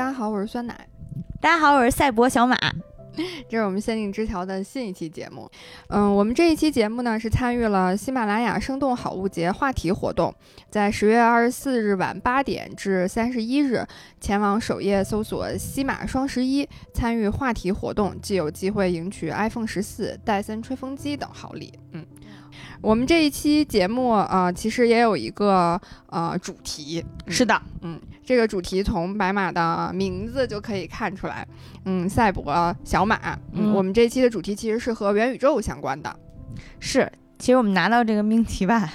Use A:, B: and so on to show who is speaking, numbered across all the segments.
A: 大家好，我是酸奶。
B: 大家好，我是赛博小马。
A: 这是我们限定枝条的新一期节目。嗯，我们这一期节目呢是参与了喜马拉雅生动好物节话题活动，在十月二十四日晚八点至三十一日，前往首页搜索“西马双十一”，参与话题活动，即有机会赢取 iPhone 十四、戴森吹风机等好礼。嗯。我们这一期节目啊，其实也有一个呃主题，
B: 是的，
A: 嗯，这个主题从白马的名字就可以看出来，嗯，赛博小马，嗯，我们这期的主题其实是和元宇宙相关的，
B: 是，其实我们拿到这个命题吧，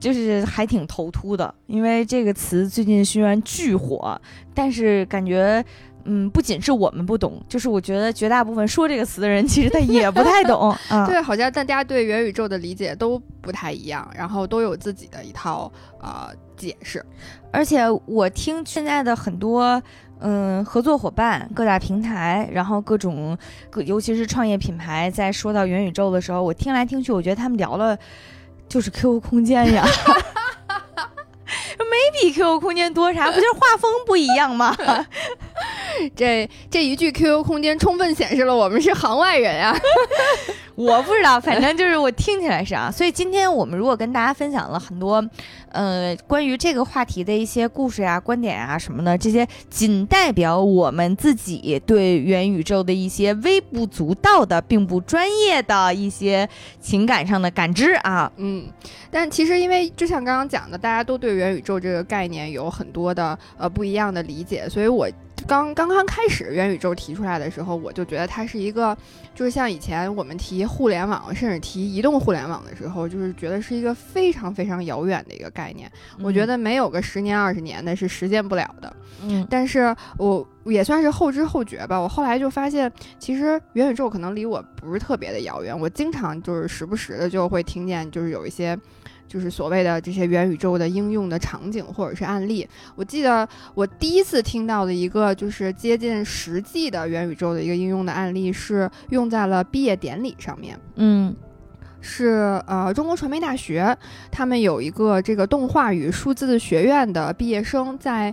B: 就是还挺头秃的，因为这个词最近虽然巨火，但是感觉。嗯，不仅是我们不懂，就是我觉得绝大部分说这个词的人，其实他也不太懂。
A: 对，好像大家对元宇宙的理解都不太一样，然后都有自己的一套呃解释。
B: 而且我听现在的很多嗯合作伙伴、各大平台，然后各种各，尤其是创业品牌，在说到元宇宙的时候，我听来听去，我觉得他们聊了就是 QQ 空间呀。没比 QQ 空间多啥，不就是画风不一样吗？
A: 这这一句 QQ 空间充分显示了我们是行外人啊！
B: 我不知道，反正就是我听起来是啊。所以今天我们如果跟大家分享了很多，呃，关于这个话题的一些故事呀、观点啊什么的，这些仅代表我们自己对元宇宙的一些微不足道的、并不专业的一些情感上的感知啊。
A: 嗯，但其实因为就像刚刚讲的，大家都对元宇宙这个概念有很多的呃不一样的理解，所以我。刚刚刚开始元宇宙提出来的时候，我就觉得它是一个，就是像以前我们提互联网，甚至提移动互联网的时候，就是觉得是一个非常非常遥远的一个概念。我觉得没有个十年二十年的是实现不了的。
B: 嗯，
A: 但是我也算是后知后觉吧。我后来就发现，其实元宇宙可能离我不是特别的遥远。我经常就是时不时的就会听见，就是有一些。就是所谓的这些元宇宙的应用的场景或者是案例，我记得我第一次听到的一个就是接近实际的元宇宙的一个应用的案例，是用在了毕业典礼上面。
B: 嗯，
A: 是呃中国传媒大学，他们有一个这个动画与数字学院的毕业生在。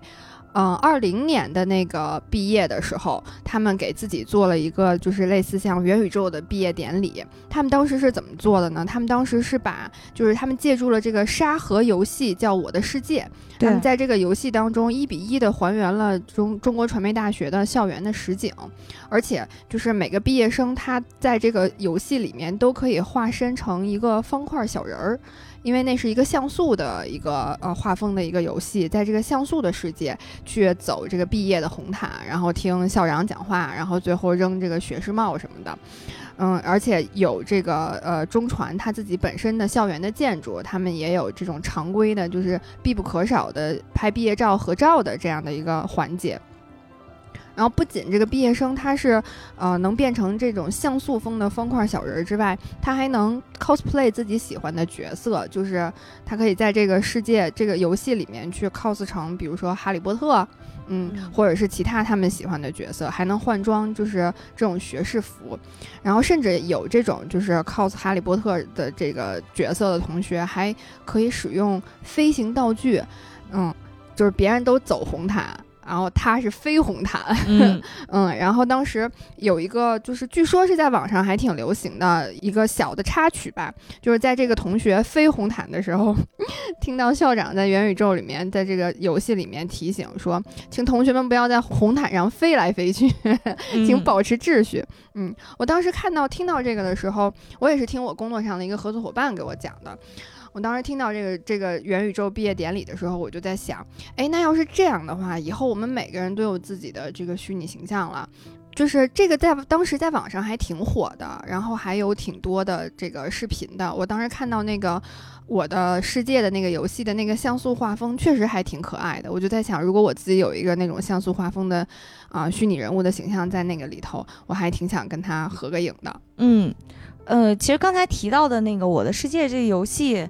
A: 嗯，二零年的那个毕业的时候，他们给自己做了一个就是类似像元宇宙的毕业典礼。他们当时是怎么做的呢？他们当时是把就是他们借助了这个沙盒游戏，叫《我的世界》。他们在这个游戏当中一比一的还原了中中国传媒大学的校园的实景，而且就是每个毕业生他在这个游戏里面都可以化身成一个方块小人儿。因为那是一个像素的一个呃画风的一个游戏，在这个像素的世界去走这个毕业的红毯，然后听校长讲话，然后最后扔这个学士帽什么的，嗯，而且有这个呃中传他自己本身的校园的建筑，他们也有这种常规的，就是必不可少的拍毕业照合照的这样的一个环节。然后不仅这个毕业生他是，呃，能变成这种像素风的方块小人之外，他还能 cosplay 自己喜欢的角色，就是他可以在这个世界这个游戏里面去 cos 成，比如说哈利波特，嗯，或者是其他他们喜欢的角色，还能换装，就是这种学士服。然后甚至有这种就是 cos 哈利波特的这个角色的同学，还可以使用飞行道具，嗯，就是别人都走红毯。然后他是飞红毯，
B: 嗯
A: 嗯，然后当时有一个就是据说是在网上还挺流行的一个小的插曲吧，就是在这个同学飞红毯的时候，听到校长在元宇宙里面，在这个游戏里面提醒说，请同学们不要在红毯上飞来飞去，请保持秩序。嗯，我当时看到听到这个的时候，我也是听我工作上的一个合作伙伴给我讲的。我当时听到这个这个元宇宙毕业典礼的时候，我就在想，哎，那要是这样的话，以后我们每个人都有自己的这个虚拟形象了，就是这个在当时在网上还挺火的，然后还有挺多的这个视频的。我当时看到那个我的世界的那个游戏的那个像素画风，确实还挺可爱的。我就在想，如果我自己有一个那种像素画风的啊虚拟人物的形象在那个里头，我还挺想跟他合个影的。
B: 嗯。呃，其实刚才提到的那个《我的世界》这个游戏，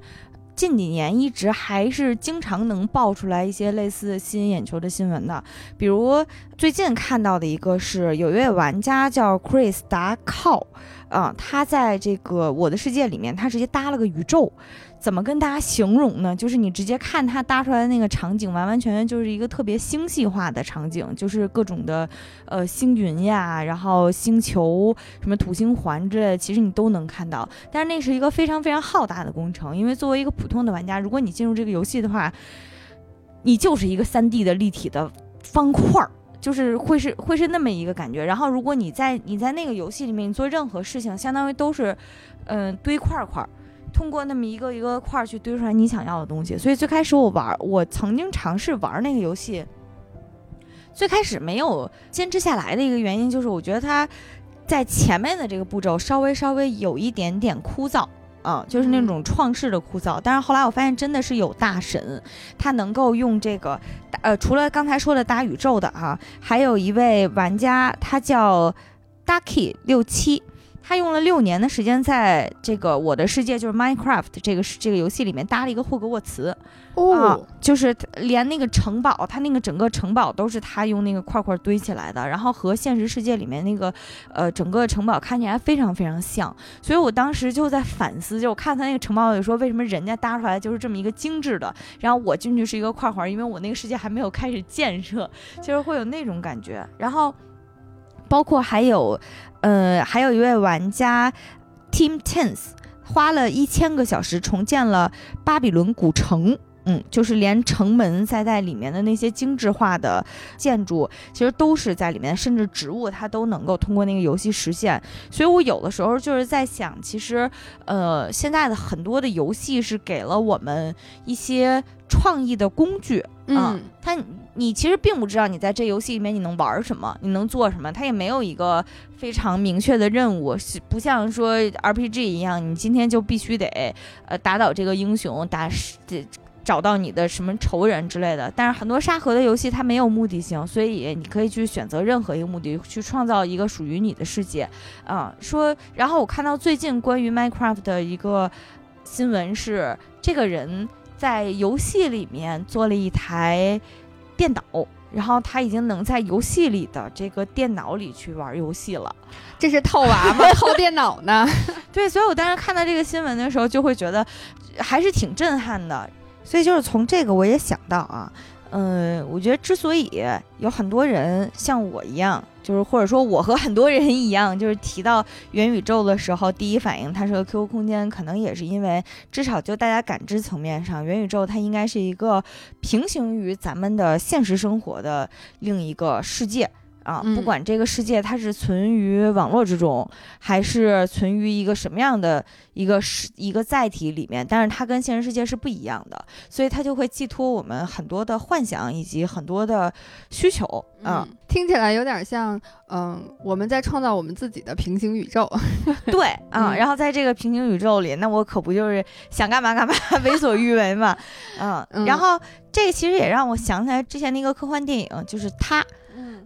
B: 近几年一直还是经常能爆出来一些类似吸引眼球的新闻的。比如最近看到的一个是，有一位玩家叫 Chris 达靠，啊，他在这个《我的世界》里面，他直接搭了个宇宙，怎么跟大家形容呢？就是你直接看它搭出来的那个场景，完完全全就是一个特别星系化的场景，就是各种的呃星云呀，然后星球什么土星环之类的，其实你都能看到。但是那是一个非常非常浩大的工程，因为作为一个普通的玩家，如果你进入这个游戏的话，你就是一个三 D 的立体的方块儿。就是会是会是那么一个感觉，然后如果你在你在那个游戏里面你做任何事情，相当于都是，嗯堆块块，通过那么一个一个块儿去堆出来你想要的东西。所以最开始我玩，我曾经尝试玩那个游戏，最开始没有坚持下来的一个原因就是我觉得它在前面的这个步骤稍微稍微有一点点枯燥。嗯，就是那种创世的枯燥，但是后来我发现真的是有大神，他能够用这个，呃，除了刚才说的搭宇宙的啊，还有一位玩家，他叫 Ducky 六七。他用了六年的时间，在这个我的世界就是 Minecraft 这个这个游戏里面搭了一个霍格沃茨，
A: 哦，
B: 就是连那个城堡，他那个整个城堡都是他用那个块块堆起来的，然后和现实世界里面那个呃整个城堡看起来非常非常像，所以我当时就在反思，就我看他那个城堡就说，为什么人家搭出来就是这么一个精致的，然后我进去是一个块块，因为我那个世界还没有开始建设，就是会有那种感觉，然后。包括还有，呃，还有一位玩家，Team Tense，花了一千个小时重建了巴比伦古城。嗯，就是连城门在在里面的那些精致化的建筑，其实都是在里面，甚至植物它都能够通过那个游戏实现。所以我有的时候就是在想，其实，呃，现在的很多的游戏是给了我们一些创意的工具嗯，它。你其实并不知道你在这游戏里面你能玩什么，你能做什么，它也没有一个非常明确的任务，是不像说 RPG 一样，你今天就必须得呃打倒这个英雄，打这找到你的什么仇人之类的。但是很多沙盒的游戏它没有目的性，所以你可以去选择任何一个目的去创造一个属于你的世界啊。说，然后我看到最近关于 Minecraft 的一个新闻是，这个人在游戏里面做了一台。电脑，然后他已经能在游戏里的这个电脑里去玩游戏了，
A: 这是套娃吗？套电脑呢？
B: 对，所以我当时看到这个新闻的时候，就会觉得还是挺震撼的。所以就是从这个我也想到啊。嗯，我觉得之所以有很多人像我一样，就是或者说我和很多人一样，就是提到元宇宙的时候，第一反应它是个 QQ 空间，可能也是因为至少就大家感知层面上，元宇宙它应该是一个平行于咱们的现实生活的另一个世界。啊，不管这个世界它是存于网络之中，还是存于一个什么样的一个是一个载体里面，但是它跟现实世界是不一样的，所以它就会寄托我们很多的幻想以及很多的需求。嗯，
A: 听起来有点像，嗯，我们在创造我们自己的平行宇宙。
B: 对，啊，然后在这个平行宇宙里，那我可不就是想干嘛干嘛，为所欲为嘛？嗯，然后这个其实也让我想起来之前那个科幻电影，就是它。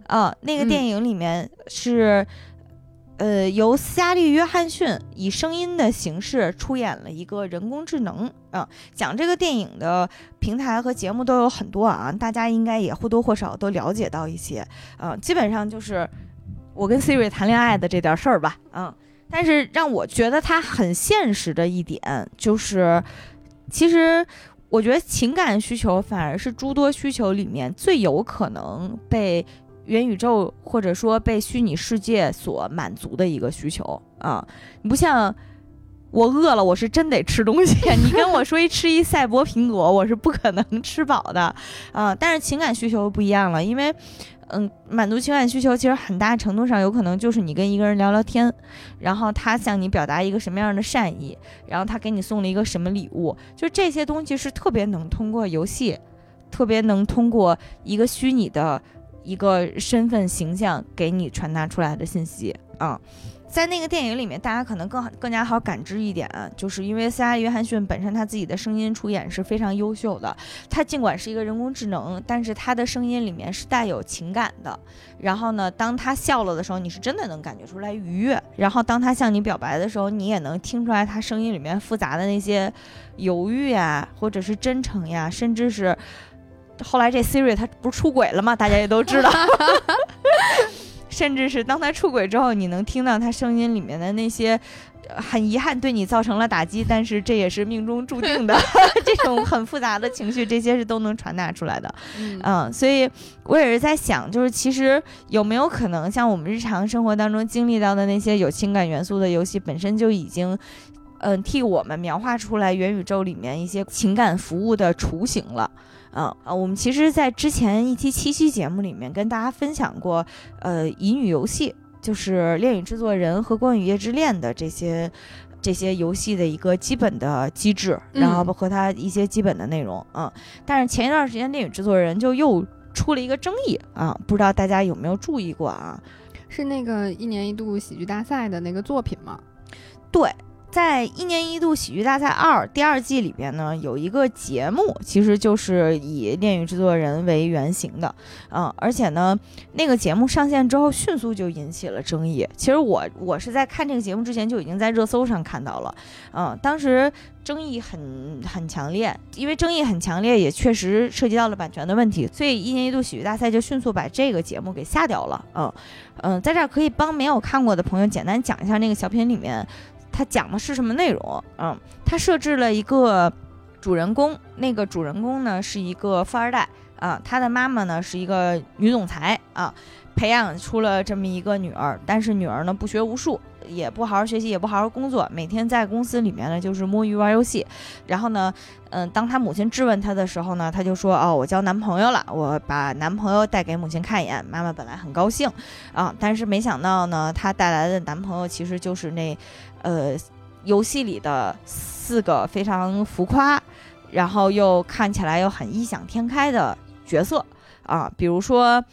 B: 啊，那个电影里面是，呃，由斯嘉丽·约翰逊以声音的形式出演了一个人工智能。啊，讲这个电影的平台和节目都有很多啊，大家应该也或多或少都了解到一些。啊，基本上就是我跟 Siri 谈恋爱的这点事儿吧。嗯，但是让我觉得它很现实的一点就是，其实我觉得情感需求反而是诸多需求里面最有可能被。元宇宙或者说被虚拟世界所满足的一个需求啊，你不像我饿了，我是真得吃东西。你跟我说一吃一赛博苹果，我是不可能吃饱的啊。但是情感需求不一样了，因为嗯，满足情感需求其实很大程度上有可能就是你跟一个人聊聊天，然后他向你表达一个什么样的善意，然后他给你送了一个什么礼物，就这些东西是特别能通过游戏，特别能通过一个虚拟的。一个身份形象给你传达出来的信息啊，在那个电影里面，大家可能更好、更加好感知一点，就是因为 C.I. 约翰逊本身他自己的声音出演是非常优秀的。他尽管是一个人工智能，但是他的声音里面是带有情感的。然后呢，当他笑了的时候，你是真的能感觉出来愉悦。然后当他向你表白的时候，你也能听出来他声音里面复杂的那些犹豫呀，或者是真诚呀，甚至是。后来这 Siri 它不是出轨了吗？大家也都知道，甚至是当他出轨之后，你能听到他声音里面的那些。很遗憾，对你造成了打击，但是这也是命中注定的。这种很复杂的情绪，这些是都能传达出来的。嗯，所以我也是在想，就是其实有没有可能，像我们日常生活当中经历到的那些有情感元素的游戏，本身就已经，嗯，替我们描画出来元宇宙里面一些情感服务的雏形了。嗯啊，我们其实，在之前一期七夕节目里面跟大家分享过，呃，乙女游戏。就是《恋与制作人》和《光与夜之恋》的这些这些游戏的一个基本的机制，然后和它一些基本的内容，嗯。但是前一段时间，《恋与制作人》就又出了一个争议啊，不知道大家有没有注意过啊？
A: 是那个一年一度喜剧大赛的那个作品吗？
B: 对。在一年一度喜剧大赛二第二季里边呢，有一个节目，其实就是以恋与制作人为原型的，嗯，而且呢，那个节目上线之后，迅速就引起了争议。其实我我是在看这个节目之前就已经在热搜上看到了，嗯，当时争议很很强烈，因为争议很强烈，也确实涉及到了版权的问题，所以一年一度喜剧大赛就迅速把这个节目给下掉了，嗯嗯，在这儿可以帮没有看过的朋友简单讲一下那个小品里面。他讲的是什么内容？嗯，他设置了一个主人公，那个主人公呢是一个富二代啊，他的妈妈呢是一个女总裁啊，培养出了这么一个女儿，但是女儿呢不学无术，也不好好学习，也不好好工作，每天在公司里面呢就是摸鱼玩游戏。然后呢，嗯，当他母亲质问他的时候呢，他就说：“哦，我交男朋友了，我把男朋友带给母亲看一眼。”妈妈本来很高兴啊，但是没想到呢，她带来的男朋友其实就是那。呃，游戏里的四个非常浮夸，然后又看起来又很异想天开的角色啊，比如说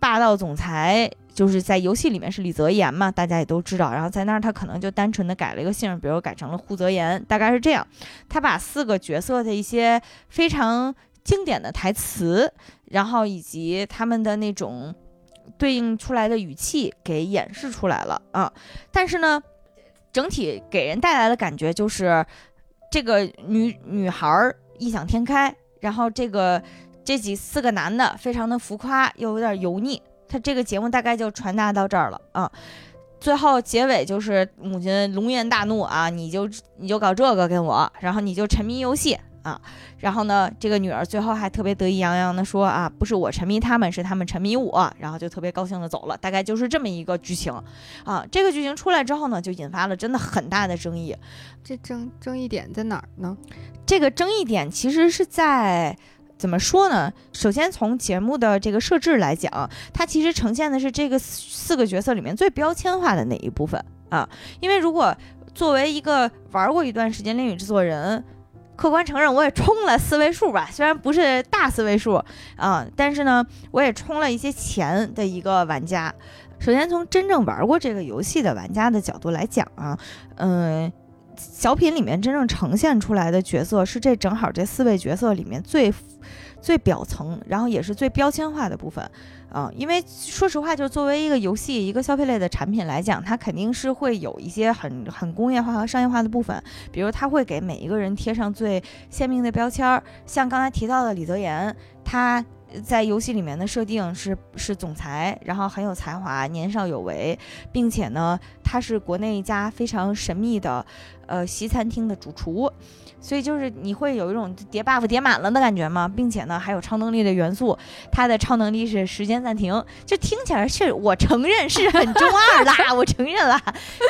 B: 霸道总裁，就是在游戏里面是李泽言嘛，大家也都知道。然后在那儿他可能就单纯的改了一个姓，比如改成了胡泽言，大概是这样。他把四个角色的一些非常经典的台词，然后以及他们的那种对应出来的语气给演示出来了啊，但是呢。整体给人带来的感觉就是，这个女女孩异想天开，然后这个这几四个男的非常的浮夸，又有点油腻。他这个节目大概就传达到这儿了啊。最后结尾就是母亲龙颜大怒啊，你就你就搞这个跟我，然后你就沉迷游戏。啊，然后呢，这个女儿最后还特别得意洋洋的说啊，不是我沉迷他们，是他们沉迷我，然后就特别高兴的走了，大概就是这么一个剧情，啊，这个剧情出来之后呢，就引发了真的很大的争议。
A: 这争争议点在哪儿呢？
B: 这个争议点其实是在怎么说呢？首先从节目的这个设置来讲，它其实呈现的是这个四个角色里面最标签化的那一部分啊，因为如果作为一个玩过一段时间《恋与制作人》。客观承认，我也充了四位数吧，虽然不是大四位数啊，但是呢，我也充了一些钱的一个玩家。首先从真正玩过这个游戏的玩家的角度来讲啊，嗯，小品里面真正呈现出来的角色是这正好这四位角色里面最最表层，然后也是最标签化的部分。嗯，因为说实话，就作为一个游戏、一个消费类的产品来讲，它肯定是会有一些很很工业化和商业化的部分。比如，它会给每一个人贴上最鲜明的标签儿，像刚才提到的李泽言，他在游戏里面的设定是是总裁，然后很有才华，年少有为，并且呢，他是国内一家非常神秘的呃西餐厅的主厨。所以就是你会有一种叠 buff 叠满了的感觉吗？并且呢，还有超能力的元素。它的超能力是时间暂停，就听起来是我承认是很中二啦，我承认了。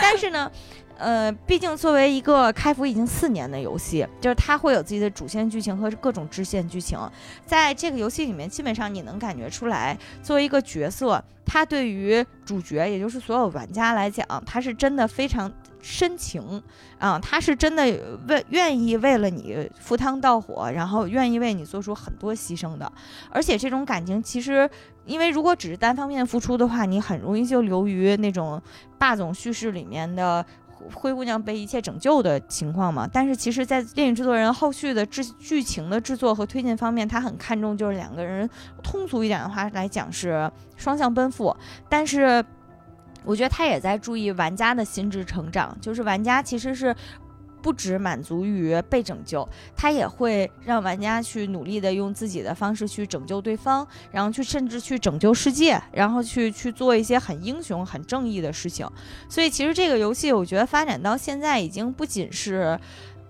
B: 但是呢，呃，毕竟作为一个开服已经四年的游戏，就是它会有自己的主线剧情和各种支线剧情。在这个游戏里面，基本上你能感觉出来，作为一个角色，他对于主角，也就是所有玩家来讲，他是真的非常。深情啊，他是真的为愿意为了你赴汤蹈火，然后愿意为你做出很多牺牲的。而且这种感情其实，因为如果只是单方面付出的话，你很容易就流于那种霸总叙事里面的灰姑娘被一切拯救的情况嘛。但是其实，在电影制作人后续的制剧情的制作和推进方面，他很看重就是两个人通俗一点的话来讲是双向奔赴，但是。我觉得他也在注意玩家的心智成长，就是玩家其实是不只满足于被拯救，他也会让玩家去努力的用自己的方式去拯救对方，然后去甚至去拯救世界，然后去去做一些很英雄、很正义的事情。所以其实这个游戏，我觉得发展到现在已经不仅是。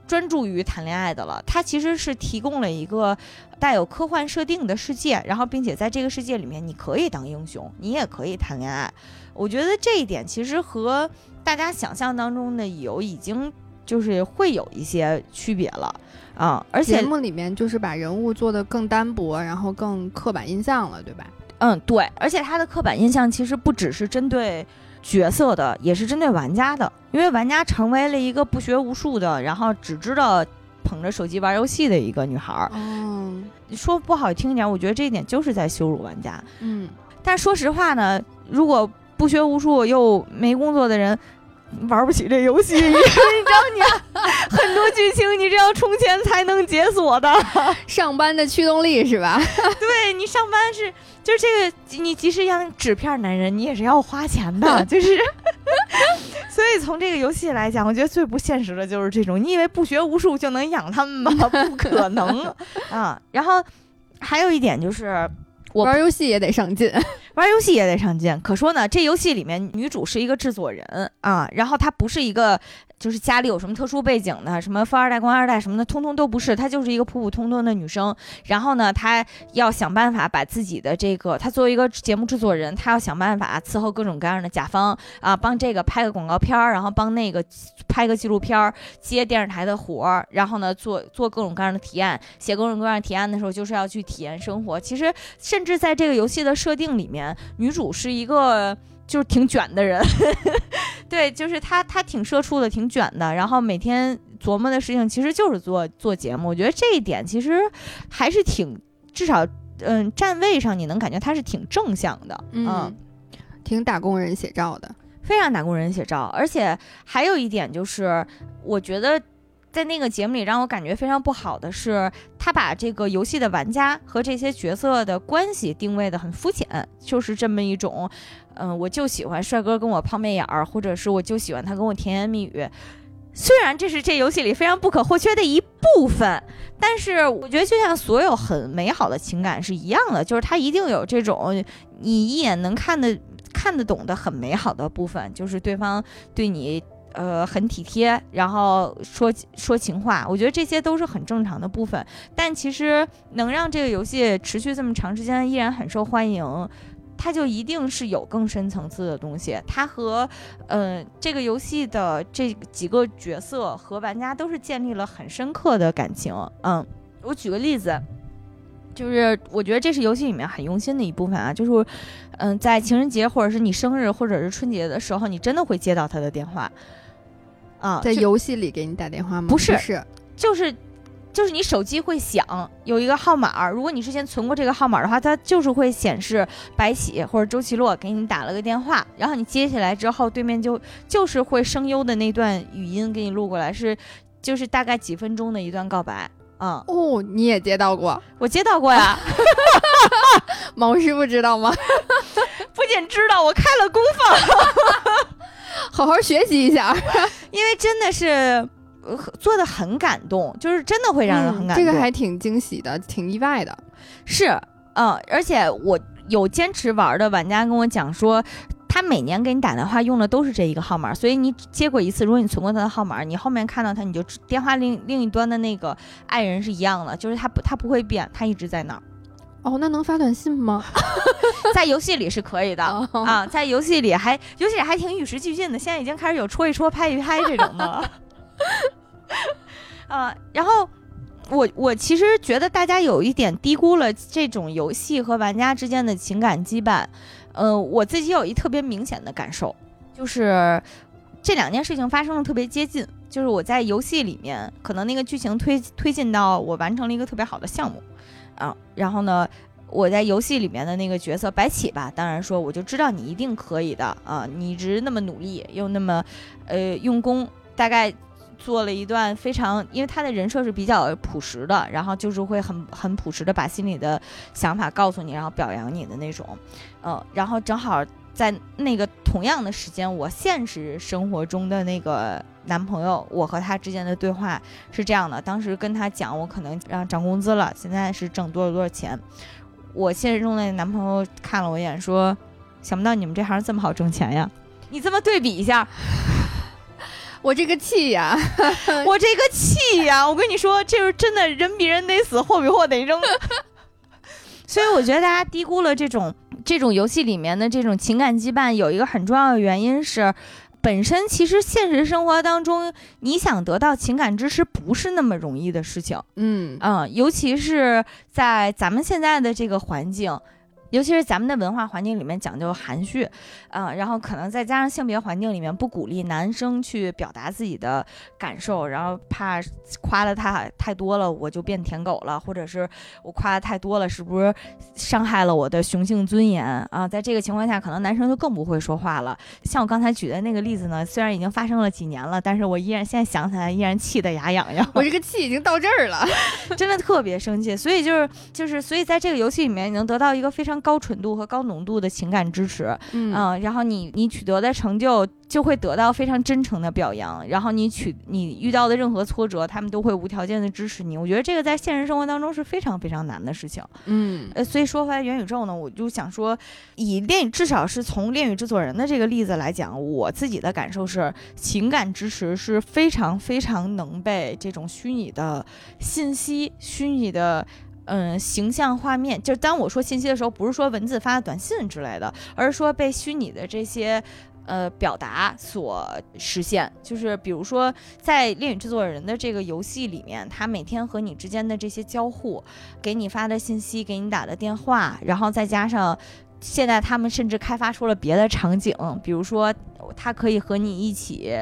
B: 专注于谈恋爱的了，它其实是提供了一个带有科幻设定的世界，然后并且在这个世界里面，你可以当英雄，你也可以谈恋爱。我觉得这一点其实和大家想象当中的有已经就是会有一些区别了啊，而且
A: 节目里面就是把人物做的更单薄，然后更刻板印象了，对吧？
B: 嗯，对，而且他的刻板印象其实不只是针对。角色的也是针对玩家的，因为玩家成为了一个不学无术的，然后只知道捧着手机玩游戏的一个女孩儿。
A: 嗯，
B: 说不好听一点，我觉得这一点就是在羞辱玩家。
A: 嗯，
B: 但说实话呢，如果不学无术又没工作的人。玩不起这游戏，你知道你很多剧情你是要充钱才能解锁的，
A: 上班的驱动力是吧？
B: 对你上班是就是这个，你即使养纸片男人，你也是要花钱的，就是。所以从这个游戏来讲，我觉得最不现实的就是这种，你以为不学无术就能养他们吗？不可能啊！然后还有一点就是。
A: 玩游戏 也得上进，
B: 玩游戏也得上进。可说呢，这游戏里面女主是一个制作人啊，然后她不是一个。就是家里有什么特殊背景的，什么富二代、官二代什么的，通通都不是。她就是一个普普通通的女生。然后呢，她要想办法把自己的这个，她作为一个节目制作人，她要想办法伺候各种各样的甲方啊，帮这个拍个广告片儿，然后帮那个拍个纪录片儿，接电视台的活儿，然后呢，做做各种各样的提案，写各种各样提案的时候，就是要去体验生活。其实，甚至在这个游戏的设定里面，女主是一个。就是挺卷的人，对，就是他，他挺社畜的，挺卷的。然后每天琢磨的事情，其实就是做做节目。我觉得这一点其实还是挺，至少，嗯，站位上你能感觉他是挺正向的，
A: 嗯，挺打工人写照的，
B: 非常打工人写照。而且还有一点就是，我觉得。在那个节目里，让我感觉非常不好的是，他把这个游戏的玩家和这些角色的关系定位的很肤浅，就是这么一种，嗯，我就喜欢帅哥跟我抛媚眼儿，或者是我就喜欢他跟我甜言蜜语。虽然这是这游戏里非常不可或缺的一部分，但是我觉得就像所有很美好的情感是一样的，就是它一定有这种你一眼能看得看得懂的很美好的部分，就是对方对你。呃，很体贴，然后说说情话，我觉得这些都是很正常的部分。但其实能让这个游戏持续这么长时间依然很受欢迎，它就一定是有更深层次的东西。它和呃这个游戏的这几个角色和玩家都是建立了很深刻的感情。嗯，我举个例子，就是我觉得这是游戏里面很用心的一部分啊，就是嗯，在情人节或者是你生日或者是春节的时候，你真的会接到他的电话。啊，
A: 在游戏里给你打电话吗？
B: 不是，
A: 是，
B: 就是，就是你手机会响，有一个号码，如果你之前存过这个号码的话，它就是会显示白起或者周奇洛给你打了个电话，然后你接起来之后，对面就就是会声优的那段语音给你录过来，是就是大概几分钟的一段告白。嗯，
A: 哦，你也接到过？
B: 我接到过呀。
A: 毛师傅知道吗？
B: 不仅知道，我开了功放。
A: 好好学习一下，
B: 因为真的是做的很感动，就是真的会让人很感动。
A: 这个还挺惊喜的，挺意外的。
B: 是，嗯，而且我有坚持玩的玩家跟我讲说，他每年给你打电话用的都是这一个号码，所以你接过一次，如果你存过他的号码，你后面看到他，你就电话另另一端的那个爱人是一样的，就是他不他不会变，他一直在那儿。
A: 哦，那能发短信吗？
B: 在游戏里是可以的啊，在游戏里还游戏里还挺与时俱进的，现在已经开始有戳一戳、拍一拍这种的了。啊，然后我我其实觉得大家有一点低估了这种游戏和玩家之间的情感羁绊。呃，我自己有一特别明显的感受，就是这两件事情发生的特别接近，就是我在游戏里面可能那个剧情推推进到我完成了一个特别好的项目。啊，然后呢，我在游戏里面的那个角色白起吧，当然说我就知道你一定可以的啊，你一直那么努力又那么，呃，用功，大概做了一段非常，因为他的人设是比较朴实的，然后就是会很很朴实的把心里的想法告诉你，然后表扬你的那种，嗯，然后正好在那个同样的时间，我现实生活中的那个男朋友，我和他之间的对话是这样的：当时跟他讲，我可能让涨工资了，现在是挣多少多少钱。我现实中的男朋友看了我一眼，说：“想不到你们这行这么好挣钱呀！”你这么对比一下，
A: 我这个气呀，
B: 我这个气呀！我跟你说，这是真的，人比人得死，货比货得扔。所以我觉得大家低估了这种这种游戏里面的这种情感羁绊，有一个很重要的原因是，本身其实现实生活当中，你想得到情感支持不是那么容易的事情。
A: 嗯
B: 嗯，尤其是在咱们现在的这个环境。尤其是咱们的文化环境里面讲究含蓄，啊，然后可能再加上性别环境里面不鼓励男生去表达自己的感受，然后怕夸的他太多了我就变舔狗了，或者是我夸的太多了是不是伤害了我的雄性尊严啊？在这个情况下，可能男生就更不会说话了。像我刚才举的那个例子呢，虽然已经发生了几年了，但是我依然现在想起来依然气得牙痒痒。
A: 我这个气已经到这儿了，
B: 真的特别生气。所以就是就是所以在这个游戏里面，你能得到一个非常。高纯度和高浓度的情感支持，嗯，然后你你取得的成就就会得到非常真诚的表扬，然后你取你遇到的任何挫折，他们都会无条件的支持你。我觉得这个在现实生活当中是非常非常难的事情，
A: 嗯，
B: 呃，所以说回来元宇宙呢，我就想说，以恋至少是从恋与制作人的这个例子来讲，我自己的感受是，情感支持是非常非常能被这种虚拟的信息、虚拟的。嗯，形象画面，就当我说信息的时候，不是说文字发的短信之类的，而是说被虚拟的这些呃表达所实现。就是比如说，在恋与制作人的这个游戏里面，他每天和你之间的这些交互，给你发的信息，给你打的电话，然后再加上现在他们甚至开发出了别的场景，比如说他可以和你一起。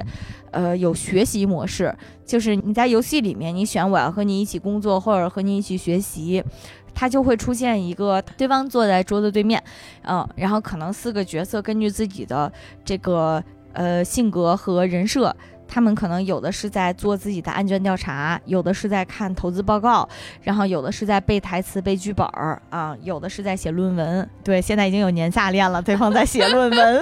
B: 呃，有学习模式，就是你在游戏里面，你选我要和你一起工作，或者和你一起学习，它就会出现一个对方坐在桌子对面，嗯，然后可能四个角色根据自己的这个呃性格和人设，他们可能有的是在做自己的案卷调查，有的是在看投资报告，然后有的是在背台词、背剧本儿啊，有的是在写论文。对，现在已经有年下恋了，对方在写论文，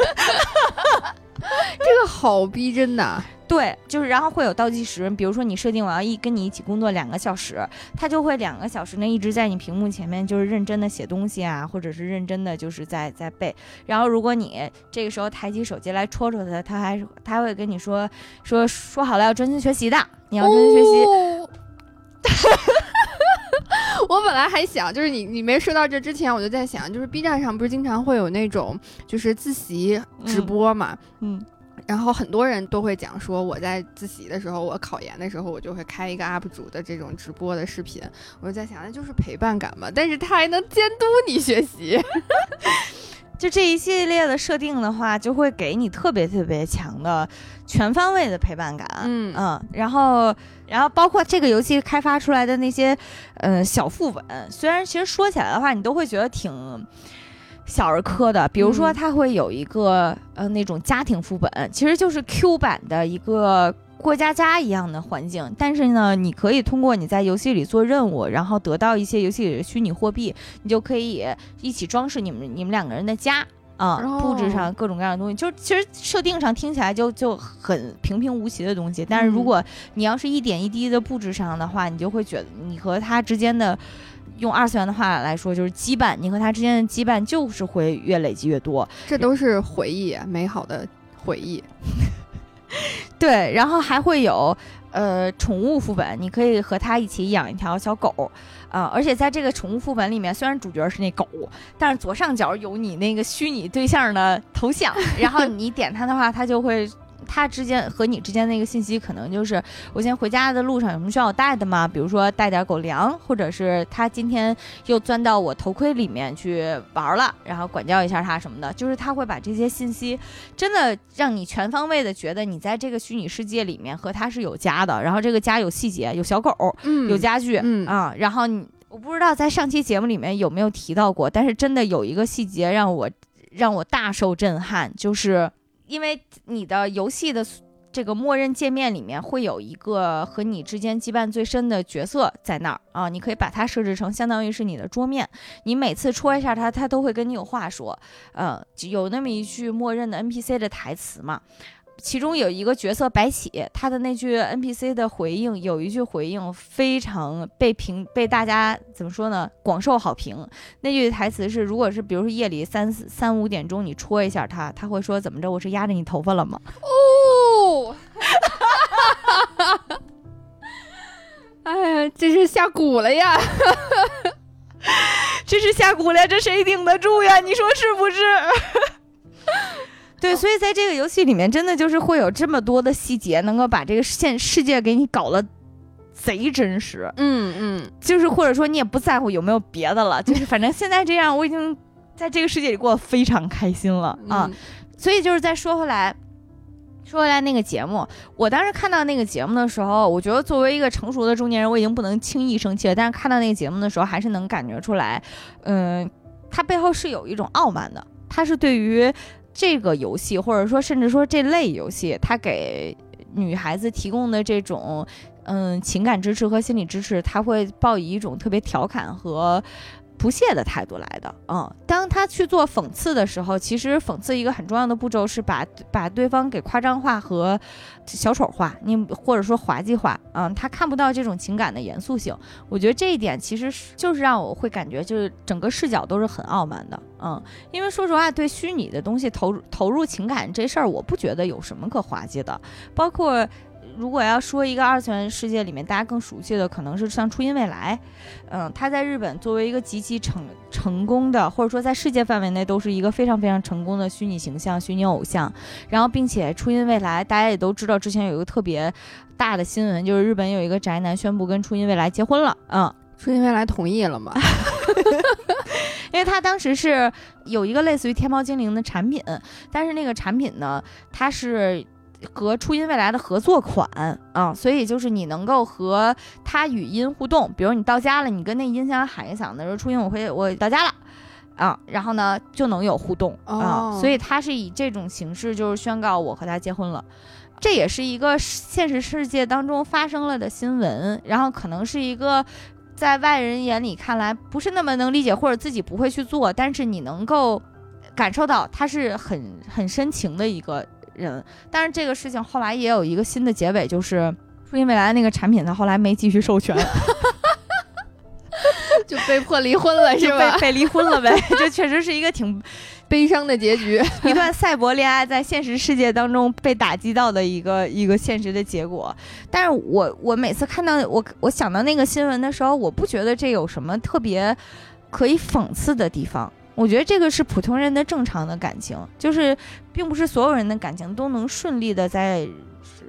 A: 这个好逼真呐。
B: 对，就是然后会有倒计时，比如说你设定我要一跟你一起工作两个小时，他就会两个小时内一直在你屏幕前面，就是认真的写东西啊，或者是认真的就是在在背。然后如果你这个时候抬起手机来戳戳他，他还他会跟你说说说好了要专心学习的，你要专心学习。
A: 我本来还想，就是你你没说到这之前，我就在想，就是 B 站上不是经常会有那种就是自习直播嘛，
B: 嗯。
A: 然后很多人都会讲说，我在自习的时候，我考研的时候，我就会开一个 UP 主的这种直播的视频。我就在想，那就是陪伴感嘛。但是他还能监督你学习，
B: 就这一系列的设定的话，就会给你特别特别强的全方位的陪伴感。
A: 嗯
B: 嗯，然后然后包括这个游戏开发出来的那些呃小副本，虽然其实说起来的话，你都会觉得挺。小儿科的，比如说它会有一个呃那种家庭副本，其实就是 Q 版的一个过家家一样的环境。但是呢，你可以通过你在游戏里做任务，然后得到一些游戏里的虚拟货币，你就可以一起装饰你们你们两个人的家啊，布置上各种各样的东西。就其实设定上听起来就就很平平无奇的东西，但是如果你要是一点一滴的布置上的话，你就会觉得你和他之间的。用二次元的话来说，就是羁绊，你和他之间的羁绊就是会越累积越多，
A: 这都是回忆，美好的回忆。
B: 对，然后还会有呃宠物副本，你可以和他一起养一条小狗啊，而且在这个宠物副本里面，虽然主角是那狗，但是左上角有你那个虚拟对象的头像，然后你点它的话，它就会。他之间和你之间那个信息，可能就是我先回家的路上有什么需要我带的吗？比如说带点狗粮，或者是他今天又钻到我头盔里面去玩了，然后管教一下他什么的。就是他会把这些信息，真的让你全方位的觉得你在这个虚拟世界里面和他是有家的，然后这个家有细节，有小狗，
A: 嗯，
B: 有家具，
A: 嗯
B: 啊，然后你我不知道在上期节目里面有没有提到过，但是真的有一个细节让我让我大受震撼，就是。因为你的游戏的这个默认界面里面会有一个和你之间羁绊最深的角色在那儿啊，你可以把它设置成相当于是你的桌面，你每次戳一下它，它都会跟你有话说，嗯，有那么一句默认的 NPC 的台词嘛。其中有一个角色白起，他的那句 NPC 的回应，有一句回应非常被评被大家怎么说呢？广受好评。那句台词是：如果是比如说夜里三四三五点钟，你戳一下他，他会说怎么着？我是压着你头发了吗？
A: 哦，哎呀，这是下蛊了呀！
B: 这是下蛊了，这谁顶得住呀？你说是不是？对，所以在这个游戏里面，真的就是会有这么多的细节，能够把这个现世界给你搞得贼真实。
A: 嗯嗯，
B: 就是或者说你也不在乎有没有别的了，就是反正现在这样，我已经在这个世界里过得非常开心了啊。所以就是再说回来，说回来那个节目，我当时看到那个节目的时候，我觉得作为一个成熟的中年人，我已经不能轻易生气了。但是看到那个节目的时候，还是能感觉出来，嗯，它背后是有一种傲慢的，它是对于。这个游戏，或者说甚至说这类游戏，它给女孩子提供的这种嗯情感支持和心理支持，它会报以一种特别调侃和。不屑的态度来的，嗯，当他去做讽刺的时候，其实讽刺一个很重要的步骤是把把对方给夸张化和小丑化，你或者说滑稽化，嗯，他看不到这种情感的严肃性。我觉得这一点其实就是让我会感觉就是整个视角都是很傲慢的，嗯，因为说实话，对虚拟的东西投入投入情感这事儿，我不觉得有什么可滑稽的，包括。如果要说一个二次元世界里面大家更熟悉的，可能是像初音未来，嗯，他在日本作为一个极其成成功的，或者说在世界范围内都是一个非常非常成功的虚拟形象、虚拟偶像。然后，并且初音未来大家也都知道，之前有一个特别大的新闻，就是日本有一个宅男宣布跟初音未来结婚了。嗯，
A: 初音未来同意了吗？
B: 因为他当时是有一个类似于天猫精灵的产品，但是那个产品呢，它是。和初音未来的合作款啊，所以就是你能够和他语音互动，比如你到家了，你跟那音箱喊一嗓子说“初音，我回我到家了”，啊，然后呢就能有互动啊，所以他是以这种形式就是宣告我和他结婚了，这也是一个现实世界当中发生了的新闻，然后可能是一个在外人眼里看来不是那么能理解或者自己不会去做，但是你能够感受到他是很很深情的一个。人，但是这个事情后来也有一个新的结尾，就是初音未来那个产品，它后来没继续授权，
A: 就被迫离婚了，是
B: 吧？被被离婚了呗，这确实是一个挺
A: 悲伤的结局，
B: 一段赛博恋爱在现实世界当中被打击到的一个一个现实的结果。但是我我每次看到我我想到那个新闻的时候，我不觉得这有什么特别可以讽刺的地方。我觉得这个是普通人的正常的感情，就是并不是所有人的感情都能顺利的在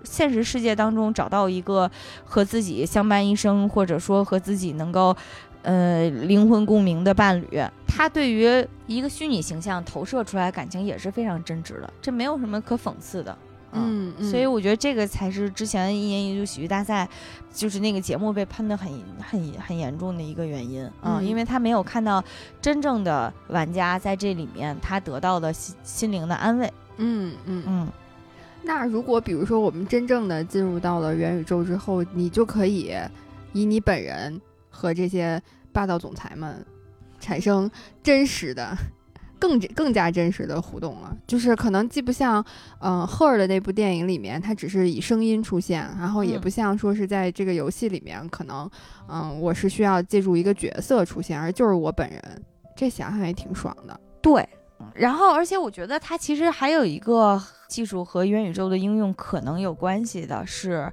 B: 现实世界当中找到一个和自己相伴一生，或者说和自己能够呃灵魂共鸣的伴侣。他对于一个虚拟形象投射出来感情也是非常真挚的，这没有什么可讽刺的。
A: 嗯，
B: 所以我觉得这个才是之前一年一度喜剧大赛，就是那个节目被喷的很很很严重的一个原因啊，因为他没有看到真正的玩家在这里面他得到的心心灵的安慰。
A: 嗯
B: 嗯嗯。
A: 那如果比如说我们真正的进入到了元宇宙之后，你就可以以你本人和这些霸道总裁们产生真实的。更更加真实的互动了，就是可能既不像，嗯，赫尔的那部电影里面，它只是以声音出现，然后也不像说是在这个游戏里面，可能，嗯，我是需要借助一个角色出现，而就是我本人，这想想也挺爽的。
B: 对，然后而且我觉得它其实还有一个技术和元宇宙的应用可能有关系的是，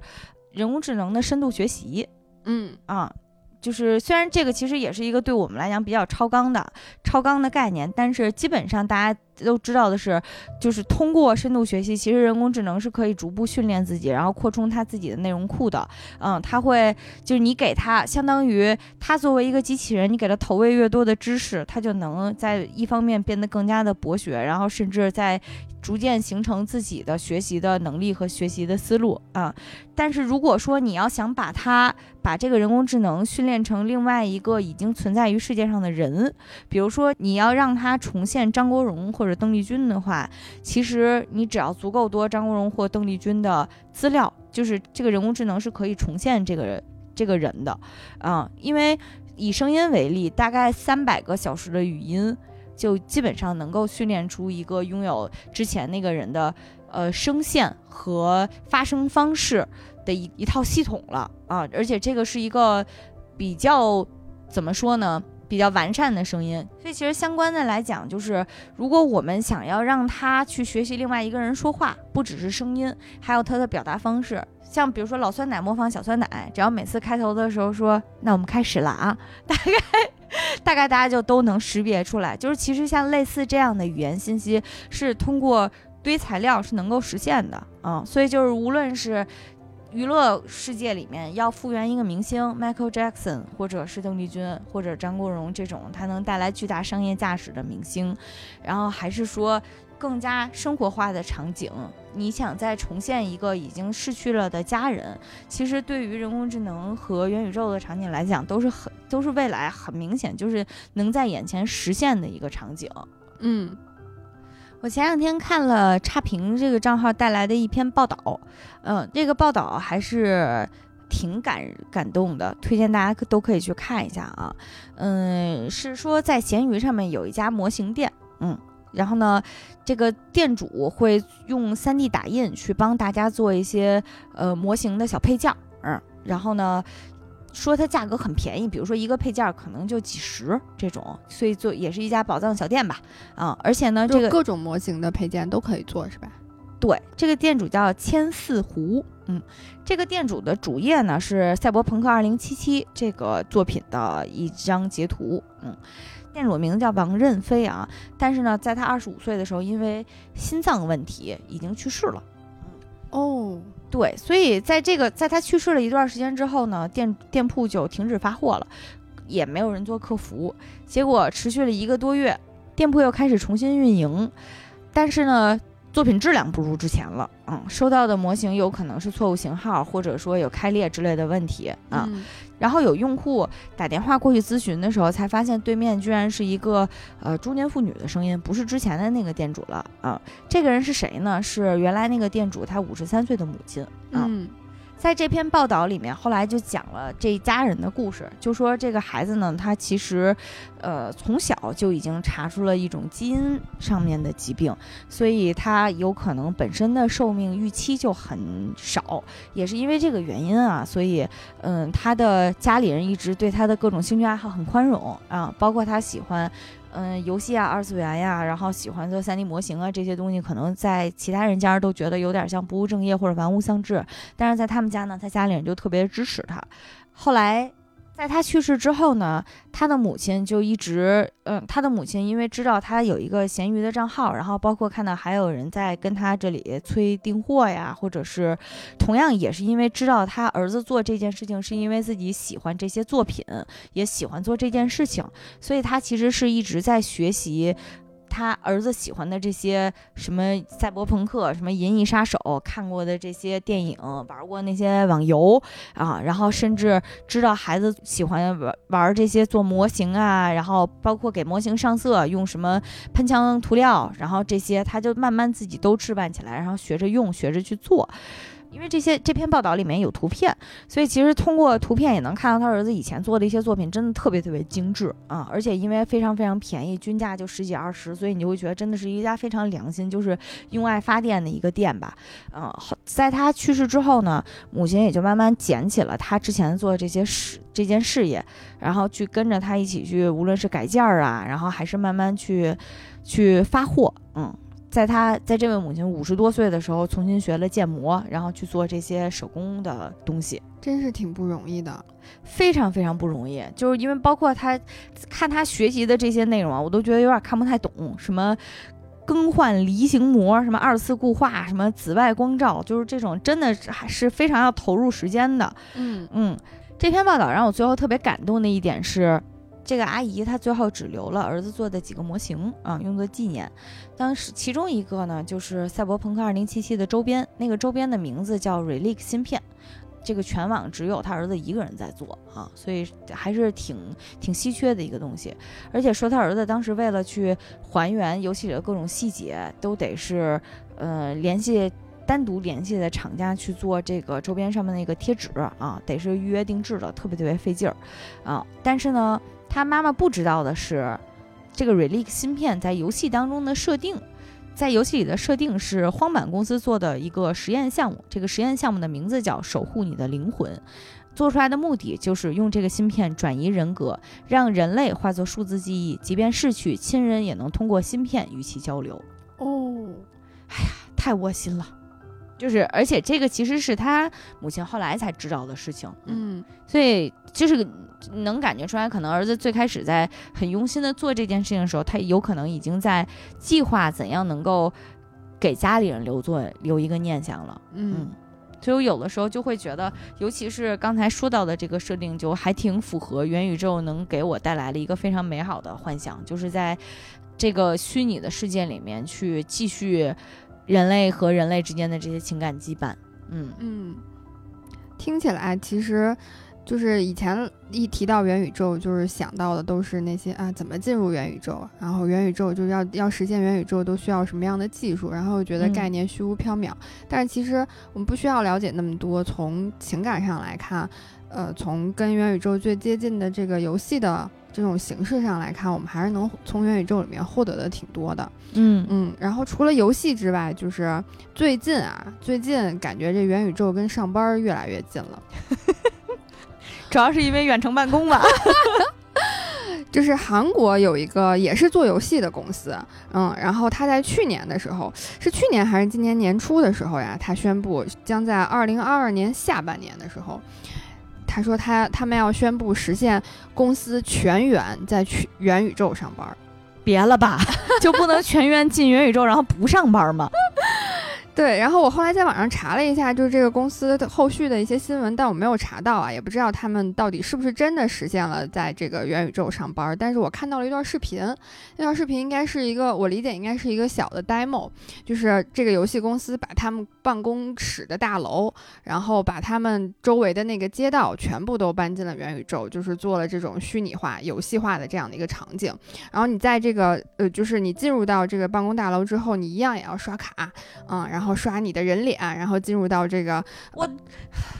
B: 人工智能的深度学习。
A: 嗯
B: 啊。就是虽然这个其实也是一个对我们来讲比较超纲的超纲的概念，但是基本上大家都知道的是，就是通过深度学习，其实人工智能是可以逐步训练自己，然后扩充它自己的内容库的。嗯，它会就是你给它，相当于它作为一个机器人，你给它投喂越多的知识，它就能在一方面变得更加的博学，然后甚至在。逐渐形成自己的学习的能力和学习的思路啊，但是如果说你要想把它把这个人工智能训练成另外一个已经存在于世界上的人，比如说你要让他重现张国荣或者邓丽君的话，其实你只要足够多张国荣或邓丽君的资料，就是这个人工智能是可以重现这个这个人的，啊，因为以声音为例，大概三百个小时的语音，就基本上能够训练出一个拥有之前那个人的呃声线和发声方式的一一套系统了啊，而且这个是一个比较怎么说呢？比较完善的声音，所以其实相关的来讲，就是如果我们想要让他去学习另外一个人说话，不只是声音，还有他的表达方式。像比如说老酸奶模仿小酸奶，只要每次开头的时候说“那我们开始了啊”，大概大概大家就都能识别出来。就是其实像类似这样的语言信息，是通过堆材料是能够实现的啊。所以就是无论是。娱乐世界里面要复原一个明星，Michael Jackson，或者是邓丽君，或者张国荣这种，他能带来巨大商业价值的明星，然后还是说更加生活化的场景，你想再重现一个已经逝去了的家人，其实对于人工智能和元宇宙的场景来讲，都是很都是未来很明显就是能在眼前实现的一个场景。
A: 嗯。
B: 我前两天看了差评这个账号带来的一篇报道，嗯，这个报道还是挺感感动的，推荐大家都可以去看一下啊。嗯，是说在闲鱼上面有一家模型店，嗯，然后呢，这个店主会用 3D 打印去帮大家做一些呃模型的小配件，嗯，然后呢。说它价格很便宜，比如说一个配件可能就几十这种，所以做也是一家宝藏小店吧，啊，而且呢，这个
A: 各种模型的配件都可以做，是吧？
B: 对，这个店主叫千四湖，嗯，这个店主的主页呢是《赛博朋克2077》这个作品的一张截图，嗯，店主名字叫王任飞啊，但是呢，在他二十五岁的时候，因为心脏问题已经去世了，
A: 哦。
B: 对，所以在这个在他去世了一段时间之后呢，店店铺就停止发货了，也没有人做客服。结果持续了一个多月，店铺又开始重新运营，但是呢。作品质量不如之前了，嗯，收到的模型有可能是错误型号，或者说有开裂之类的问题啊。然后有用户打电话过去咨询的时候，才发现对面居然是一个呃中年妇女的声音，不是之前的那个店主了啊。这个人是谁呢？是原来那个店主他五十三岁的母亲啊。在这篇报道里面，后来就讲了这一家人的故事，就说这个孩子呢，他其实，呃，从小就已经查出了一种基因上面的疾病，所以他有可能本身的寿命预期就很少，也是因为这个原因啊，所以，嗯，他的家里人一直对他的各种兴趣爱好很宽容啊，包括他喜欢。嗯，游戏啊，二次元呀，然后喜欢做 3D 模型啊，这些东西可能在其他人家都觉得有点像不务正业或者玩物丧志，但是在他们家呢，他家里人就特别支持他。后来。在他去世之后呢，他的母亲就一直，嗯，他的母亲因为知道他有一个闲鱼的账号，然后包括看到还有人在跟他这里催订货呀，或者是同样也是因为知道他儿子做这件事情是因为自己喜欢这些作品，也喜欢做这件事情，所以他其实是一直在学习。他儿子喜欢的这些什么赛博朋克、什么银翼杀手，看过的这些电影，玩过那些网游啊，然后甚至知道孩子喜欢玩玩这些做模型啊，然后包括给模型上色用什么喷枪涂料，然后这些他就慢慢自己都置办起来，然后学着用，学着去做。因为这些这篇报道里面有图片，所以其实通过图片也能看到他儿子以前做的一些作品，真的特别特别精致啊！而且因为非常非常便宜，均价就十几二十，所以你就会觉得真的是一家非常良心，就是用爱发电的一个店吧。嗯，在他去世之后呢，母亲也就慢慢捡起了他之前做的这些事这件事业，然后去跟着他一起去，无论是改件儿啊，然后还是慢慢去去发货，嗯。在他在这位母亲五十多岁的时候，重新学了建模，然后去做这些手工的东西，
A: 真是挺不容易的，
B: 非常非常不容易。就是因为包括他看他学习的这些内容啊，我都觉得有点看不太懂，什么更换离形膜，什么二次固化，什么紫外光照，就是这种真的还是非常要投入时间的。
A: 嗯
B: 嗯，这篇报道让我最后特别感动的一点是。这个阿姨她最后只留了儿子做的几个模型啊，用作纪念。当时其中一个呢，就是《赛博朋克2077》的周边，那个周边的名字叫 Relic 芯片。这个全网只有他儿子一个人在做啊，所以还是挺挺稀缺的一个东西。而且说他儿子当时为了去还原游戏里的各种细节，都得是呃联系单独联系的厂家去做这个周边上面那个贴纸啊，得是预约定制的，特别特别费劲儿啊。但是呢，他妈妈不知道的是，这个 Relic 芯片在游戏当中的设定。在游戏里的设定是荒坂公司做的一个实验项目，这个实验项目的名字叫“守护你的灵魂”，做出来的目的就是用这个芯片转移人格，让人类化作数字记忆，即便逝去亲人也能通过芯片与其交流。
A: 哦，
B: 哎呀，太窝心了。就是，而且这个其实是他母亲后来才知道的事情，
A: 嗯，
B: 所以就是能感觉出来，可能儿子最开始在很用心的做这件事情的时候，他有可能已经在计划怎样能够给家里人留作留一个念想了，嗯，所以我有的时候就会觉得，尤其是刚才说到的这个设定，就还挺符合元宇宙能给我带来了一个非常美好的幻想，就是在这个虚拟的世界里面去继续。人类和人类之间的这些情感羁绊，嗯
A: 嗯，听起来其实就是以前一提到元宇宙，就是想到的都是那些啊，怎么进入元宇宙，然后元宇宙就要要实现元宇宙都需要什么样的技术，然后觉得概念虚无缥缈。但是其实我们不需要了解那么多，从情感上来看，呃，从跟元宇宙最接近的这个游戏的。这种形式上来看，我们还是能从元宇宙里面获得的挺多的。
B: 嗯
A: 嗯，然后除了游戏之外，就是最近啊，最近感觉这元宇宙跟上班越来越近了。
B: 主要是因为远程办公吧。
A: 就是韩国有一个也是做游戏的公司，嗯，然后他在去年的时候，是去年还是今年年初的时候呀？他宣布将在二零二二年下半年的时候。他说他他们要宣布实现公司全员在全元宇宙上班，
B: 别了吧，就不能全员进元宇宙然后不上班吗？
A: 对，然后我后来在网上查了一下，就是这个公司的后续的一些新闻，但我没有查到啊，也不知道他们到底是不是真的实现了在这个元宇宙上班。但是我看到了一段视频，那段视频应该是一个，我理解应该是一个小的 demo，就是这个游戏公司把他们办公室的大楼，然后把他们周围的那个街道全部都搬进了元宇宙，就是做了这种虚拟化、游戏化的这样的一个场景。然后你在这个呃，就是你进入到这个办公大楼之后，你一样也要刷卡，嗯，然后。然后刷你的人脸，然后进入到这个
B: 我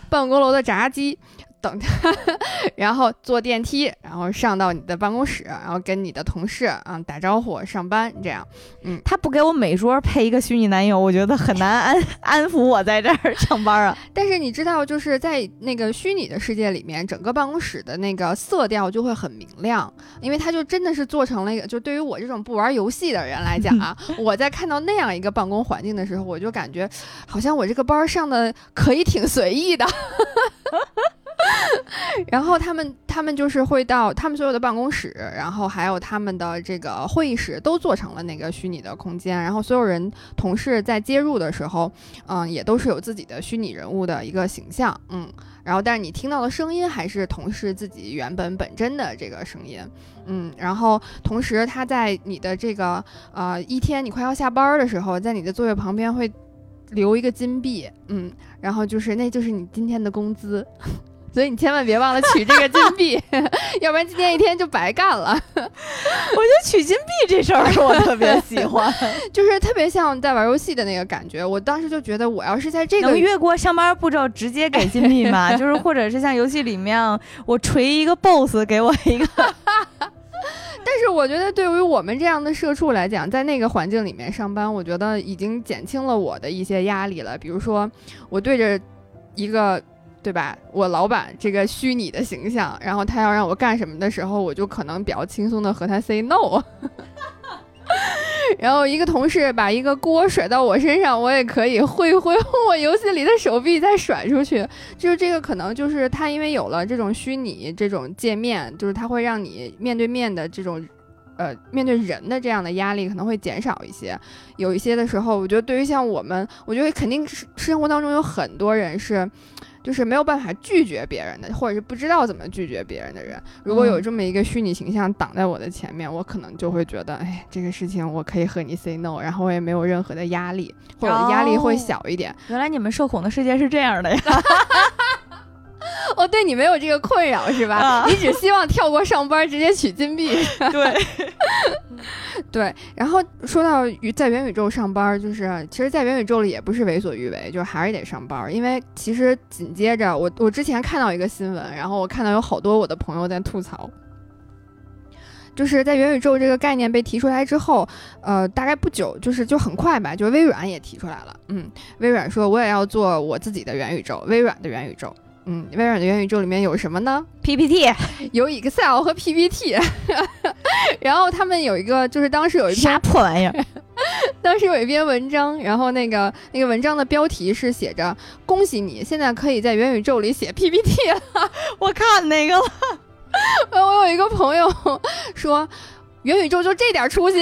A: 办公楼的闸机。等他，然后坐电梯，然后上到你的办公室，然后跟你的同事啊打招呼，上班这样。嗯，
B: 他不给我每桌配一个虚拟男友，我觉得很难安 安抚我在这儿 上班啊。
A: 但是你知道，就是在那个虚拟的世界里面，整个办公室的那个色调就会很明亮，因为它就真的是做成了一个。就对于我这种不玩游戏的人来讲啊，我在看到那样一个办公环境的时候，我就感觉好像我这个班上的可以挺随意的。然后他们，他们就是会到他们所有的办公室，然后还有他们的这个会议室，都做成了那个虚拟的空间。然后所有人同事在接入的时候，嗯，也都是有自己的虚拟人物的一个形象，嗯。然后但是你听到的声音还是同事自己原本本真的这个声音，嗯。然后同时他在你的这个呃一天你快要下班的时候，在你的座位旁边会留一个金币，嗯。然后就是那就是你今天的工资。所以你千万别忘了取这个金币，要不然今天一天就白干了。我觉
B: 得取金币这事儿我特别喜欢，
A: 就是特别像在玩游戏的那个感觉。我当时就觉得，我要是在这个
B: 能越过上班步骤直接给金币嘛？就是或者是像游戏里面，我锤一个 BOSS 给我一个。
A: 但是我觉得，对于我们这样的社畜来讲，在那个环境里面上班，我觉得已经减轻了我的一些压力了。比如说，我对着一个。对吧？我老板这个虚拟的形象，然后他要让我干什么的时候，我就可能比较轻松的和他 say no。然后一个同事把一个锅甩到我身上，我也可以挥挥我游戏里的手臂再甩出去。就是这个可能就是他因为有了这种虚拟这种界面，就是他会让你面对面的这种，呃，面对人的这样的压力可能会减少一些。有一些的时候，我觉得对于像我们，我觉得肯定是生活当中有很多人是。就是没有办法拒绝别人的，或者是不知道怎么拒绝别人的人。如果有这么一个虚拟形象挡在我的前面，我可能就会觉得，哎，这个事情我可以和你 say no，然后我也没有任何的压力，或者压力会小一点。
B: 原来你们社恐的世界是这样的呀！
A: 哦，对你没有这个困扰是吧？
B: 啊
A: 你只希望跳过上班，直接取金币。
B: 对，
A: 对，然后说到在元宇宙上班，就是其实，在元宇宙里也不是为所欲为，就是还是得上班，因为其实紧接着我我之前看到一个新闻，然后我看到有好多我的朋友在吐槽。就是在元宇宙这个概念被提出来之后，呃，大概不久，就是就很快吧，就是微软也提出来了，嗯，微软说我也要做我自己的元宇宙，微软的元宇宙，嗯，微软的元宇宙里面有什么呢
B: ？PPT
A: 有 Excel 和 PPT，然后他们有一个，就是当时有一篇
B: 啥破玩意儿？
A: 当时有一篇文章，然后那个那个文章的标题是写着“恭喜你，现在可以在元宇宙里写 PPT 了
B: 我看那个了，”。
A: 我有一个朋友说，元宇宙就这点出息，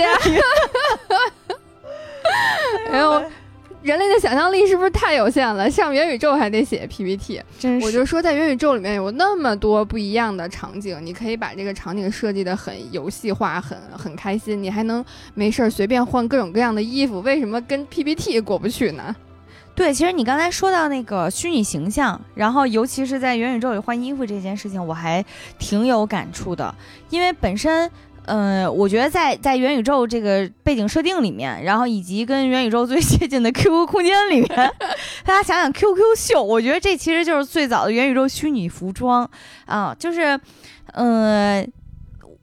A: 然后人类的想象力是不是太有限了？上元宇宙还得写 PPT。
B: 真
A: 我就说，在元宇宙里面有那么多不一样的场景，你可以把这个场景设计的很游戏化，很很开心，你还能没事儿随便换各种各样的衣服，为什么跟 PPT 过不去呢？
B: 对，其实你刚才说到那个虚拟形象，然后尤其是在元宇宙里换衣服这件事情，我还挺有感触的，因为本身。嗯，我觉得在在元宇宙这个背景设定里面，然后以及跟元宇宙最接近的 QQ 空间里面，大家想想 QQ 秀，我觉得这其实就是最早的元宇宙虚拟服装。啊，就是，嗯、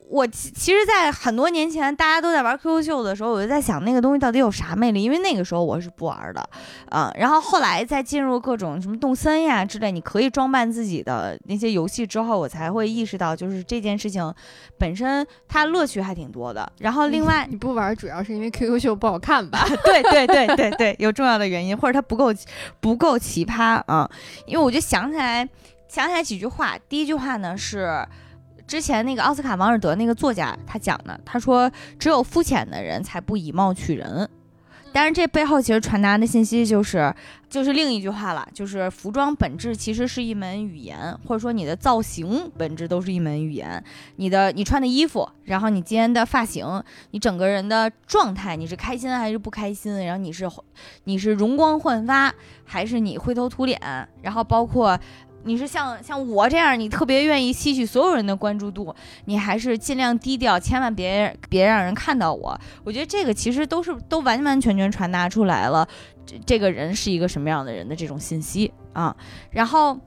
B: 我其其实，在很多年前，大家都在玩 QQ 秀的时候，我就在想那个东西到底有啥魅力，因为那个时候我是不玩的，嗯、然后后来再进入各种什么动森呀之类，你可以装扮自己的那些游戏之后，我才会意识到，就是这件事情本身它乐趣还挺多的。然后另外，
A: 你不玩主要是因为 QQ 秀不好看吧？
B: 对对对对对，有重要的原因，或者它不够不够奇葩啊。因为我就想起来想起来几句话，第一句话呢是。之前那个奥斯卡王尔德那个作家他讲的，他说只有肤浅的人才不以貌取人，但是这背后其实传达的信息就是，就是另一句话了，就是服装本质其实是一门语言，或者说你的造型本质都是一门语言。你的你穿的衣服，然后你今天的发型，你整个人的状态，你是开心还是不开心？然后你是你是容光焕发，还是你灰头土脸？然后包括。你是像像我这样，你特别愿意吸取所有人的关注度，你还是尽量低调，千万别别让人看到我。我觉得这个其实都是都完完全全传达出来了，这这个人是一个什么样的人的这种信息啊。然后，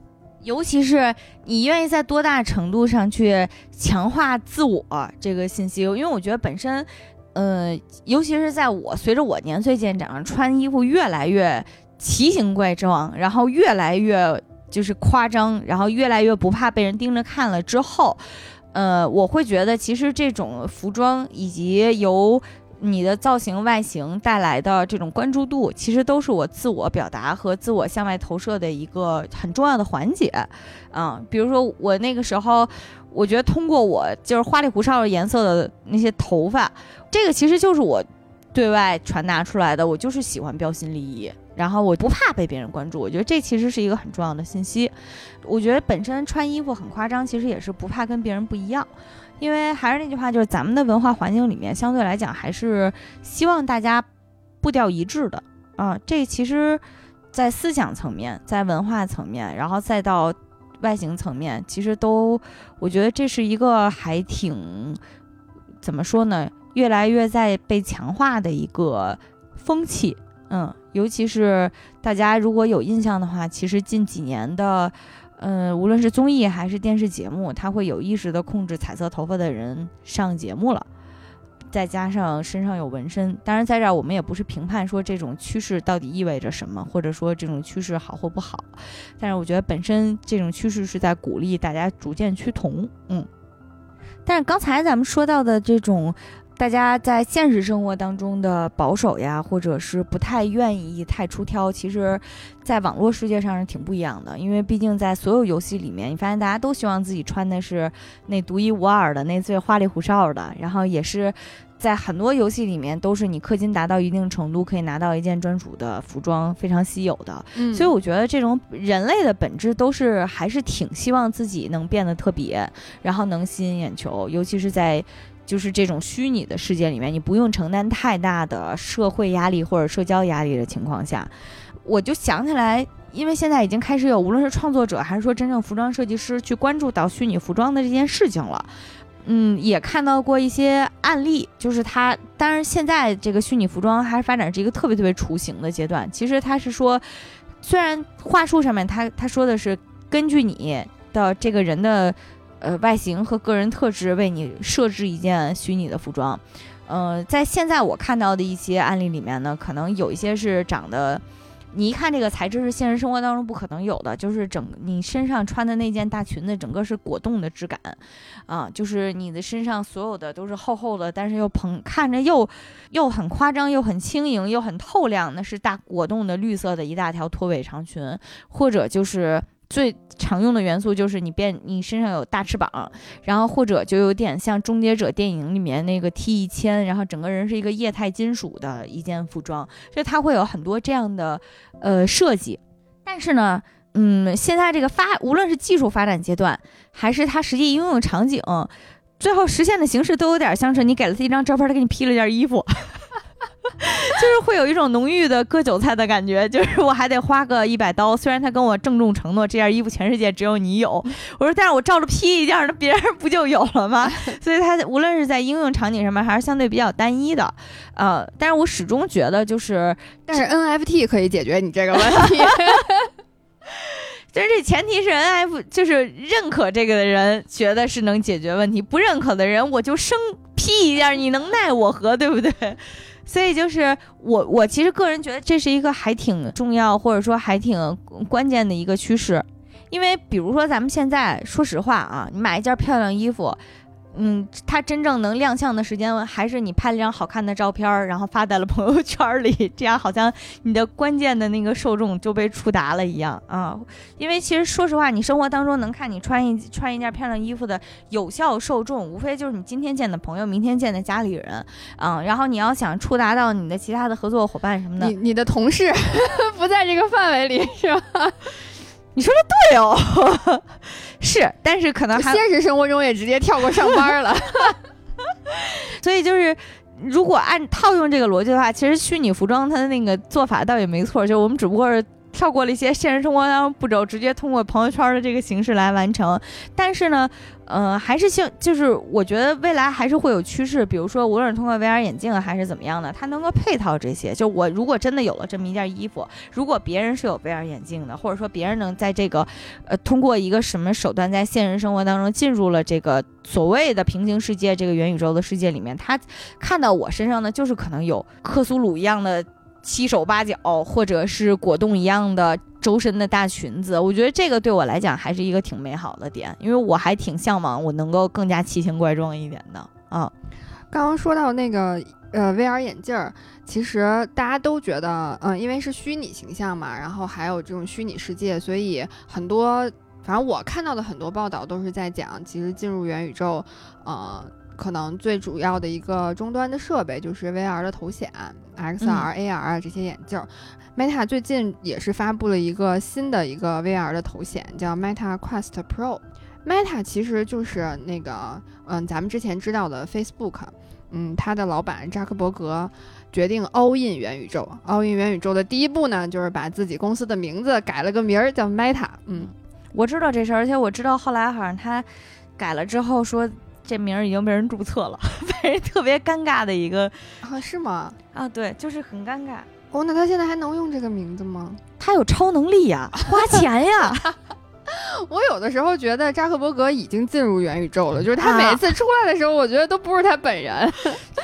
B: 尤其是你愿意在多大程度上去强化自我这个信息，因为我觉得本身，呃，尤其是在我随着我年岁渐长，穿衣服越来越奇形怪状，然后越来越就是夸张，然后越来越不怕被人盯着看了之后，呃，我会觉得其实这种服装以及由你的造型外形带来的这种关注度，其实都是我自我表达和自我向外投射的一个很重要的环节。啊、比如说我那个时候，我觉得通过我就是花里胡哨的颜色的那些头发，这个其实就是我对外传达出来的，我就是喜欢标新立异。然后我不怕被别人关注，我觉得这其实是一个很重要的信息。我觉得本身穿衣服很夸张，其实也是不怕跟别人不一样。因为还是那句话，就是咱们的文化环境里面，相对来讲还是希望大家步调一致的啊。这其实，在思想层面，在文化层面，然后再到外形层面，其实都，我觉得这是一个还挺怎么说呢，越来越在被强化的一个风气。嗯，尤其是大家如果有印象的话，其实近几年的。嗯，无论是综艺还是电视节目，它会有意识的控制彩色头发的人上节目了，再加上身上有纹身。当然，在这儿我们也不是评判说这种趋势到底意味着什么，或者说这种趋势好或不好。但是我觉得本身这种趋势是在鼓励大家逐渐趋同。嗯，但是刚才咱们说到的这种。大家在现实生活当中的保守呀，或者是不太愿意太出挑，其实，在网络世界上是挺不一样的。因为毕竟在所有游戏里面，你发现大家都希望自己穿的是那独一无二的、那最花里胡哨的，然后也是在很多游戏里面都是你氪金达到一定程度可以拿到一件专属的服装，非常稀有的。
A: 嗯
B: 所以我觉得这种人类的本质都是还是挺希望自己能变得特别，然后能吸引眼球，尤其是在。就是这种虚拟的世界里面，你不用承担太大的社会压力或者社交压力的情况下，我就想起来，因为现在已经开始有无论是创作者还是说真正服装设计师去关注到虚拟服装的这件事情了。嗯，也看到过一些案例，就是它，当然现在这个虚拟服装还是发展是一个特别特别雏形的阶段。其实它是说，虽然话术上面他他说的是根据你的这个人的呃外形和个人特质为你设置一件虚拟的服装，呃，在现在我看到的一些案例里面呢，可能有一些是长得。你一看这个材质是现实生活当中不可能有的，就是整你身上穿的那件大裙子，整个是果冻的质感，啊，就是你的身上所有的都是厚厚的，但是又蓬，看着又又很夸张，又很轻盈，又很透亮，那是大果冻的绿色的一大条拖尾长裙，或者就是。最常用的元素就是你变，你身上有大翅膀，然后或者就有点像《终结者》电影里面那个 T 一千，然后整个人是一个液态金属的一件服装，所以它会有很多这样的呃设计。但是呢，嗯，现在这个发，无论是技术发展阶段，还是它实际应用场景，最后实现的形式都有点像是你给了他一张照片，他给你 P 了件衣服。就是会有一种浓郁的割韭菜的感觉，就是我还得花个一百刀。虽然他跟我郑重承诺这件衣服全世界只有你有，我说但是我照着批一件，那别人不就有了吗？所以它无论是在应用场景上面还是相对比较单一的，呃，但是我始终觉得就是，
A: 但是 NFT 可以解决你这个问题，
B: 但是这前提是 NFT 就是认可这个的人觉得是能解决问题，不认可的人我就生批一件，你能奈我何，对不对？所以就是我，我其实个人觉得这是一个还挺重要，或者说还挺关键的一个趋势，因为比如说咱们现在说实话啊，你买一件漂亮衣服。嗯，它真正能亮相的时间，还是你拍了一张好看的照片，然后发在了朋友圈里，这样好像你的关键的那个受众就被触达了一样啊。因为其实说实话，你生活当中能看你穿一穿一件漂亮衣服的有效受众，无非就是你今天见的朋友，明天见的家里人啊。然后你要想触达到你的其他的合作伙伴什么的，
A: 你你的同事 不在这个范围里是吧？
B: 你说的对哦，是，但是可能
A: 现实生活中也直接跳过上班了，
B: 所以就是如果按套用这个逻辑的话，其实虚拟服装它的那个做法倒也没错，就我们只不过是。跳过了一些现实生活当中步骤，直接通过朋友圈的这个形式来完成。但是呢，呃，还是希就是我觉得未来还是会有趋势，比如说无论是通过 VR 眼镜还是怎么样的，它能够配套这些。就我如果真的有了这么一件衣服，如果别人是有 VR 眼镜的，或者说别人能在这个呃通过一个什么手段在现实生活当中进入了这个所谓的平行世界这个元宇宙的世界里面，他看到我身上呢，就是可能有克苏鲁一样的。七手八脚，或者是果冻一样的周身的大裙子，我觉得这个对我来讲还是一个挺美好的点，因为我还挺向往我能够更加奇形怪状一点的啊。
A: 刚刚说到那个呃 VR 眼镜儿，其实大家都觉得，嗯，因为是虚拟形象嘛，然后还有这种虚拟世界，所以很多，反正我看到的很多报道都是在讲，其实进入元宇宙，呃。可能最主要的一个终端的设备就是 VR 的头显，XR、AR 这些眼镜。Meta 最近也是发布了一个新的一个 VR 的头显，叫 Meta Quest Pro。Meta 其实就是那个，嗯，咱们之前知道的 Facebook，嗯，它的老板扎克伯格决定 all in 元宇宙。all in 元宇宙的第一步呢，就是把自己公司的名字改了个名儿，叫 Meta。嗯，
B: 我知道这事儿，而且我知道后来好像他改了之后说。这名儿已经被人注册了，被人特别尴尬的一个
A: 啊？是吗？
B: 啊，对，就是很尴尬。
A: 哦，那他现在还能用这个名字吗？
B: 他有超能力呀，花钱呀。
A: 我有的时候觉得扎克伯格已经进入元宇宙了，就是他每次出来的时候，我觉得都不是他本人，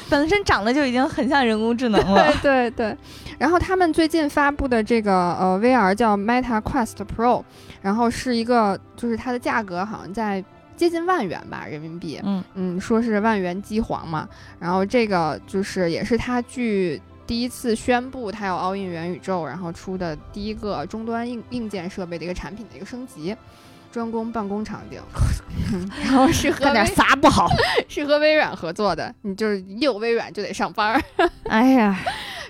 B: 本身长得就已经很像人工智能了。
A: 对对对。然后他们最近发布的这个呃 VR 叫 Meta Quest Pro，然后是一个，就是它的价格好像在。接近万元吧，人民币。
B: 嗯
A: 嗯，说是万元机皇嘛。然后这个就是也是他据第一次宣布他要 all in 元宇宙，然后出的第一个终端硬硬件设备的一个产品的一个升级，专攻办公场景。然后是和
B: 点啥不好？
A: 是和微软合作的，你就是一有微软就得上班儿。
B: 哎呀。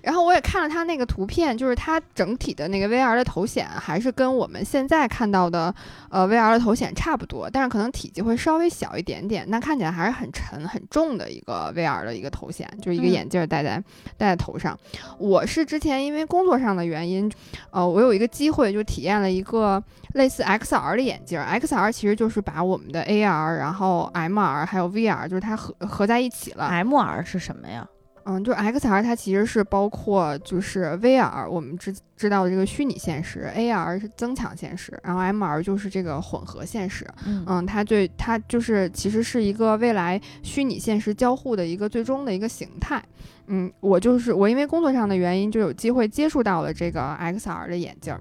A: 然后我也看了他那个图片，就是他整体的那个 VR 的头显还是跟我们现在看到的呃 VR 的头显差不多，但是可能体积会稍微小一点点，那看起来还是很沉很重的一个 VR 的一个头显，就是一个
B: 嗯
A: 眼镜儿戴在、戴在头上。我是之前因为工作上的原因，呃，我有一个机会就体验了一个类似 XR 的眼镜儿，XR 其实就是把我们的 AR，然后 MR 还有 VR，就是它合合在一起了。
B: M R 是什么呀？
A: 嗯，就是 XR 它其实是包括就是 VR，我们知知道的这个虚拟现实，AR 是增强现实，然后 MR 就是这个混合现实。
B: 嗯
A: 嗯，它最它就是其实是一个未来虚拟现实交互的一个最终的一个形态。嗯，我就是我因为工作上的原因就有机会接触到了这个 XR 的眼镜儿。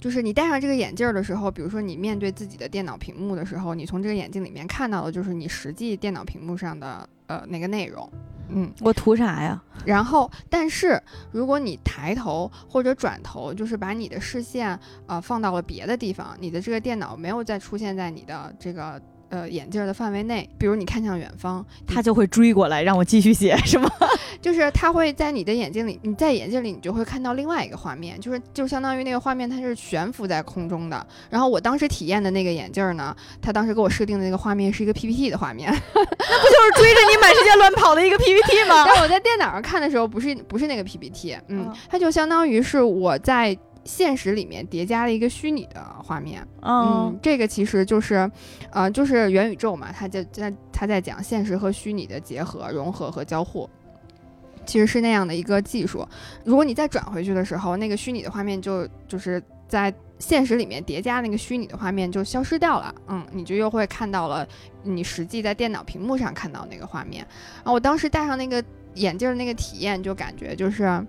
A: 就是你戴上这个眼镜儿的时候，比如说你面对自己的电脑屏幕的时候，你从这个眼镜里面看到的就是你实际电脑屏幕上的呃那个内容。嗯，
B: 我图啥呀？
A: 然后，但是如果你抬头或者转头，就是把你的视线呃放到了别的地方，你的这个电脑没有再出现在你的这个呃眼镜儿的范围内，比如你看向远方，
B: 他就会追过来让我继续写，是吗？
A: 就是它会在你的眼睛里，你在眼镜里你就会看到另外一个画面，就是就相当于那个画面它是悬浮在空中的。然后我当时体验的那个眼镜儿呢，它当时给我设定的那个画面是一个 PPT 的画面，那不
B: 就是追着你满世界乱跑的一个 PPT 吗？
A: 但我在电脑上看的时候，不是不是那个 PPT，嗯
B: 嗯，
A: 它就相当于是我在现实里面叠加了一个虚拟的画面。
B: 嗯
A: 嗯，这个其实就是，呃，就是元宇宙嘛，它在在它在讲现实和虚拟的结合、融合和交互。其实是那样的一个技术。如果你再转回去的时候，那个虚拟的画面就就是在现实里面叠加那个虚拟的画面就消失掉了，嗯，你就又会看到了你实际在电脑屏幕上看到那个画面。然后我当时戴上那个眼镜儿那个体验，就感觉就是。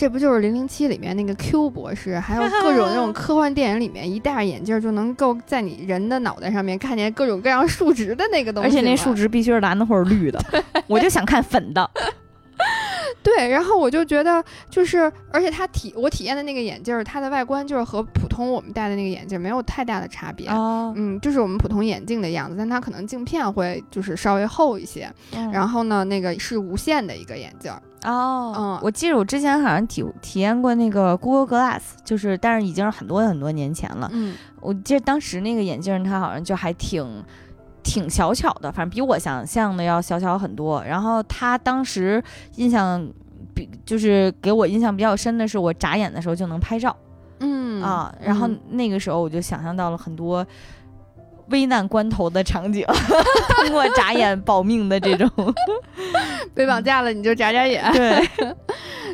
A: 这不就是《零零七》里面那个 Q 博士，还有各种那种 科幻电影里面，一戴上眼镜儿就能够在你人的脑袋上面看见各种各样数值的那个东西，
B: 而且那数值必须是蓝的或者绿的，我就想看粉的。
A: 对，然后我就觉得就是，而且它体我体验的那个眼镜儿，它的外观就是和普通我们戴的那个眼镜儿没有太大的差别。
B: 哦，
A: 嗯，就是我们普通眼镜的样子，但它可能镜片会就是稍微厚一些。然
B: 后
A: 后呢，那个是无线的一个眼镜儿。
B: 哦，
A: 嗯
B: 我记得我之前好像体体验过那个 Google Glass，就是但是已经是很多很多年前了。
A: 嗯
B: 我记得当时那个眼镜它好像就还挺。挺小巧的，反正比我想象的要小巧很多。然后它当时印象比就是给我印象比较深的是，我眨眼的时候就能拍照。
A: 嗯
B: 啊，然后
A: 嗯
B: 那个时候我就想象到了很多危难关头的场景，通过眨眼保命的这种。
A: 被绑架了你就眨眨眼。
B: 对，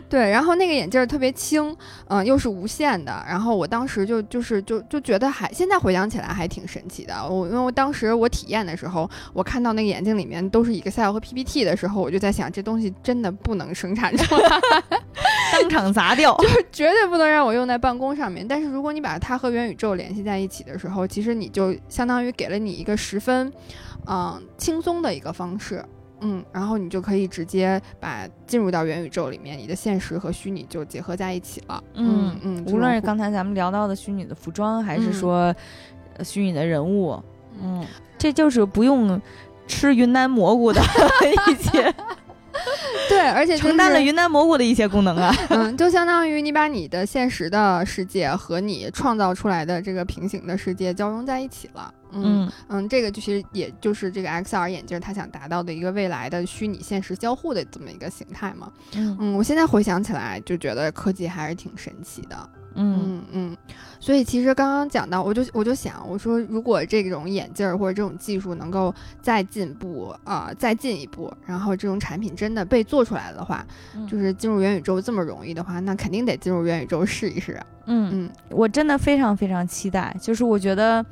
A: 对，然后那个眼镜儿特别轻，嗯、又是无线的，然后我当时就就是就就觉得还现在回想起来还挺神奇的。我因为我当时我体验的时候，我看到那个眼镜里面都是 Excel 和 PPT 的时候，我就在想这东西真的不能生产出来，
B: 当场砸掉。
A: 就绝对不能让我用在办公上面。但是如果你把它和元宇宙联系在一起的时候，其实你就相当于给了你一个十分，嗯、轻松的一个方式。嗯，然后你就可以直接把进入到元宇宙里面，你的现实和虚拟就结合在一起了。
B: 嗯
A: 嗯，
B: 无论是
A: 刚
B: 刚才咱们聊到的虚拟的服装，还是
A: 嗯
B: 说呃虚拟的人物，嗯，这就是不用吃云南蘑菇的 一些
A: 对，而且、就是、
B: 承担了云南蘑菇的一些功能啊。
A: 嗯，就相当于你把你的现实的世界和你创造出来的这个平行的世界交融在一起了。嗯
B: 嗯
A: 嗯，这个就其实也就是这个 XR 眼镜它想达到的一个未来的虚拟现实交互的这么一个形态嘛。
B: 嗯
A: 嗯，我现在回想起来就觉得科技还是挺神奇的。
B: 嗯
A: 嗯嗯，所以其实刚刚讲到，我就我就想，我说如果这种眼镜儿或者这种技术能够再进步啊、再进一步，然后这种产品真的被做出来的话，
B: 嗯
A: 就是进入元宇宙这么容易的话，那肯定得进入元宇宙试一试。
B: 嗯，
A: 嗯
B: 我真的非常非常期待。就是我觉得，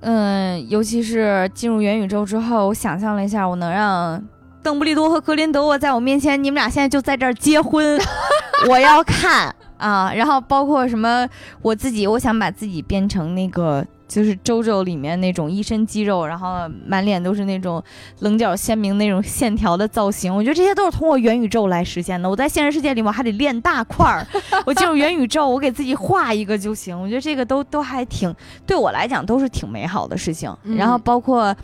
B: 嗯，尤其是进入元宇宙之后，我想象了一下，我能让邓布利多和格林德沃在我面前，你们俩现在就在这儿结婚，我要看啊。然后包括什么，我自己，我想把自己变成那个。就是周周里面那种一身肌肉，然后满脸都是那种棱角鲜明那种线条的造型，我觉得这些都是通过元宇宙来实现的。我在现实世界里我还得练大块儿，我进入元宇宙，我给自己画一个就行。我觉得这个都都还挺对我来讲都是挺美好的事情。
A: 嗯
B: 然后包括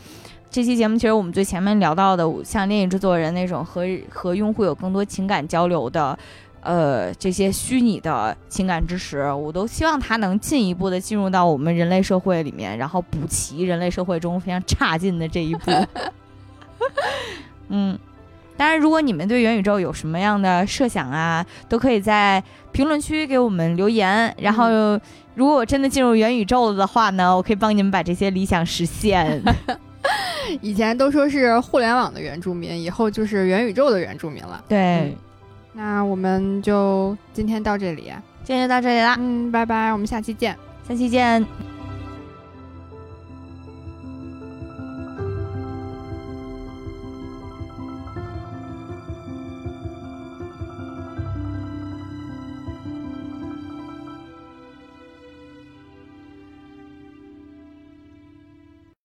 B: 这期节目其实我们最前面聊到的，像电影制作人那种和和用户有更多情感交流的。呃，这些虚拟的情感支持，我都希望它能进一步的进入到我们人类社会里面，然后补齐人类社会中非常差劲的这一步。嗯，当然，如果你们对元宇宙有什么样的设想啊，都可以在评论区给我们留言。然后，如果我真的进入元宇宙了的话呢，我可以帮你们把这些理想实现。
A: 以前都说是互联网的原住民，以后就是元宇宙的原住民了。
B: 对。
A: 那我们就今天到这里，
B: 今天就到这里啦。
A: 嗯，拜拜，我们下期见，
B: 下期见。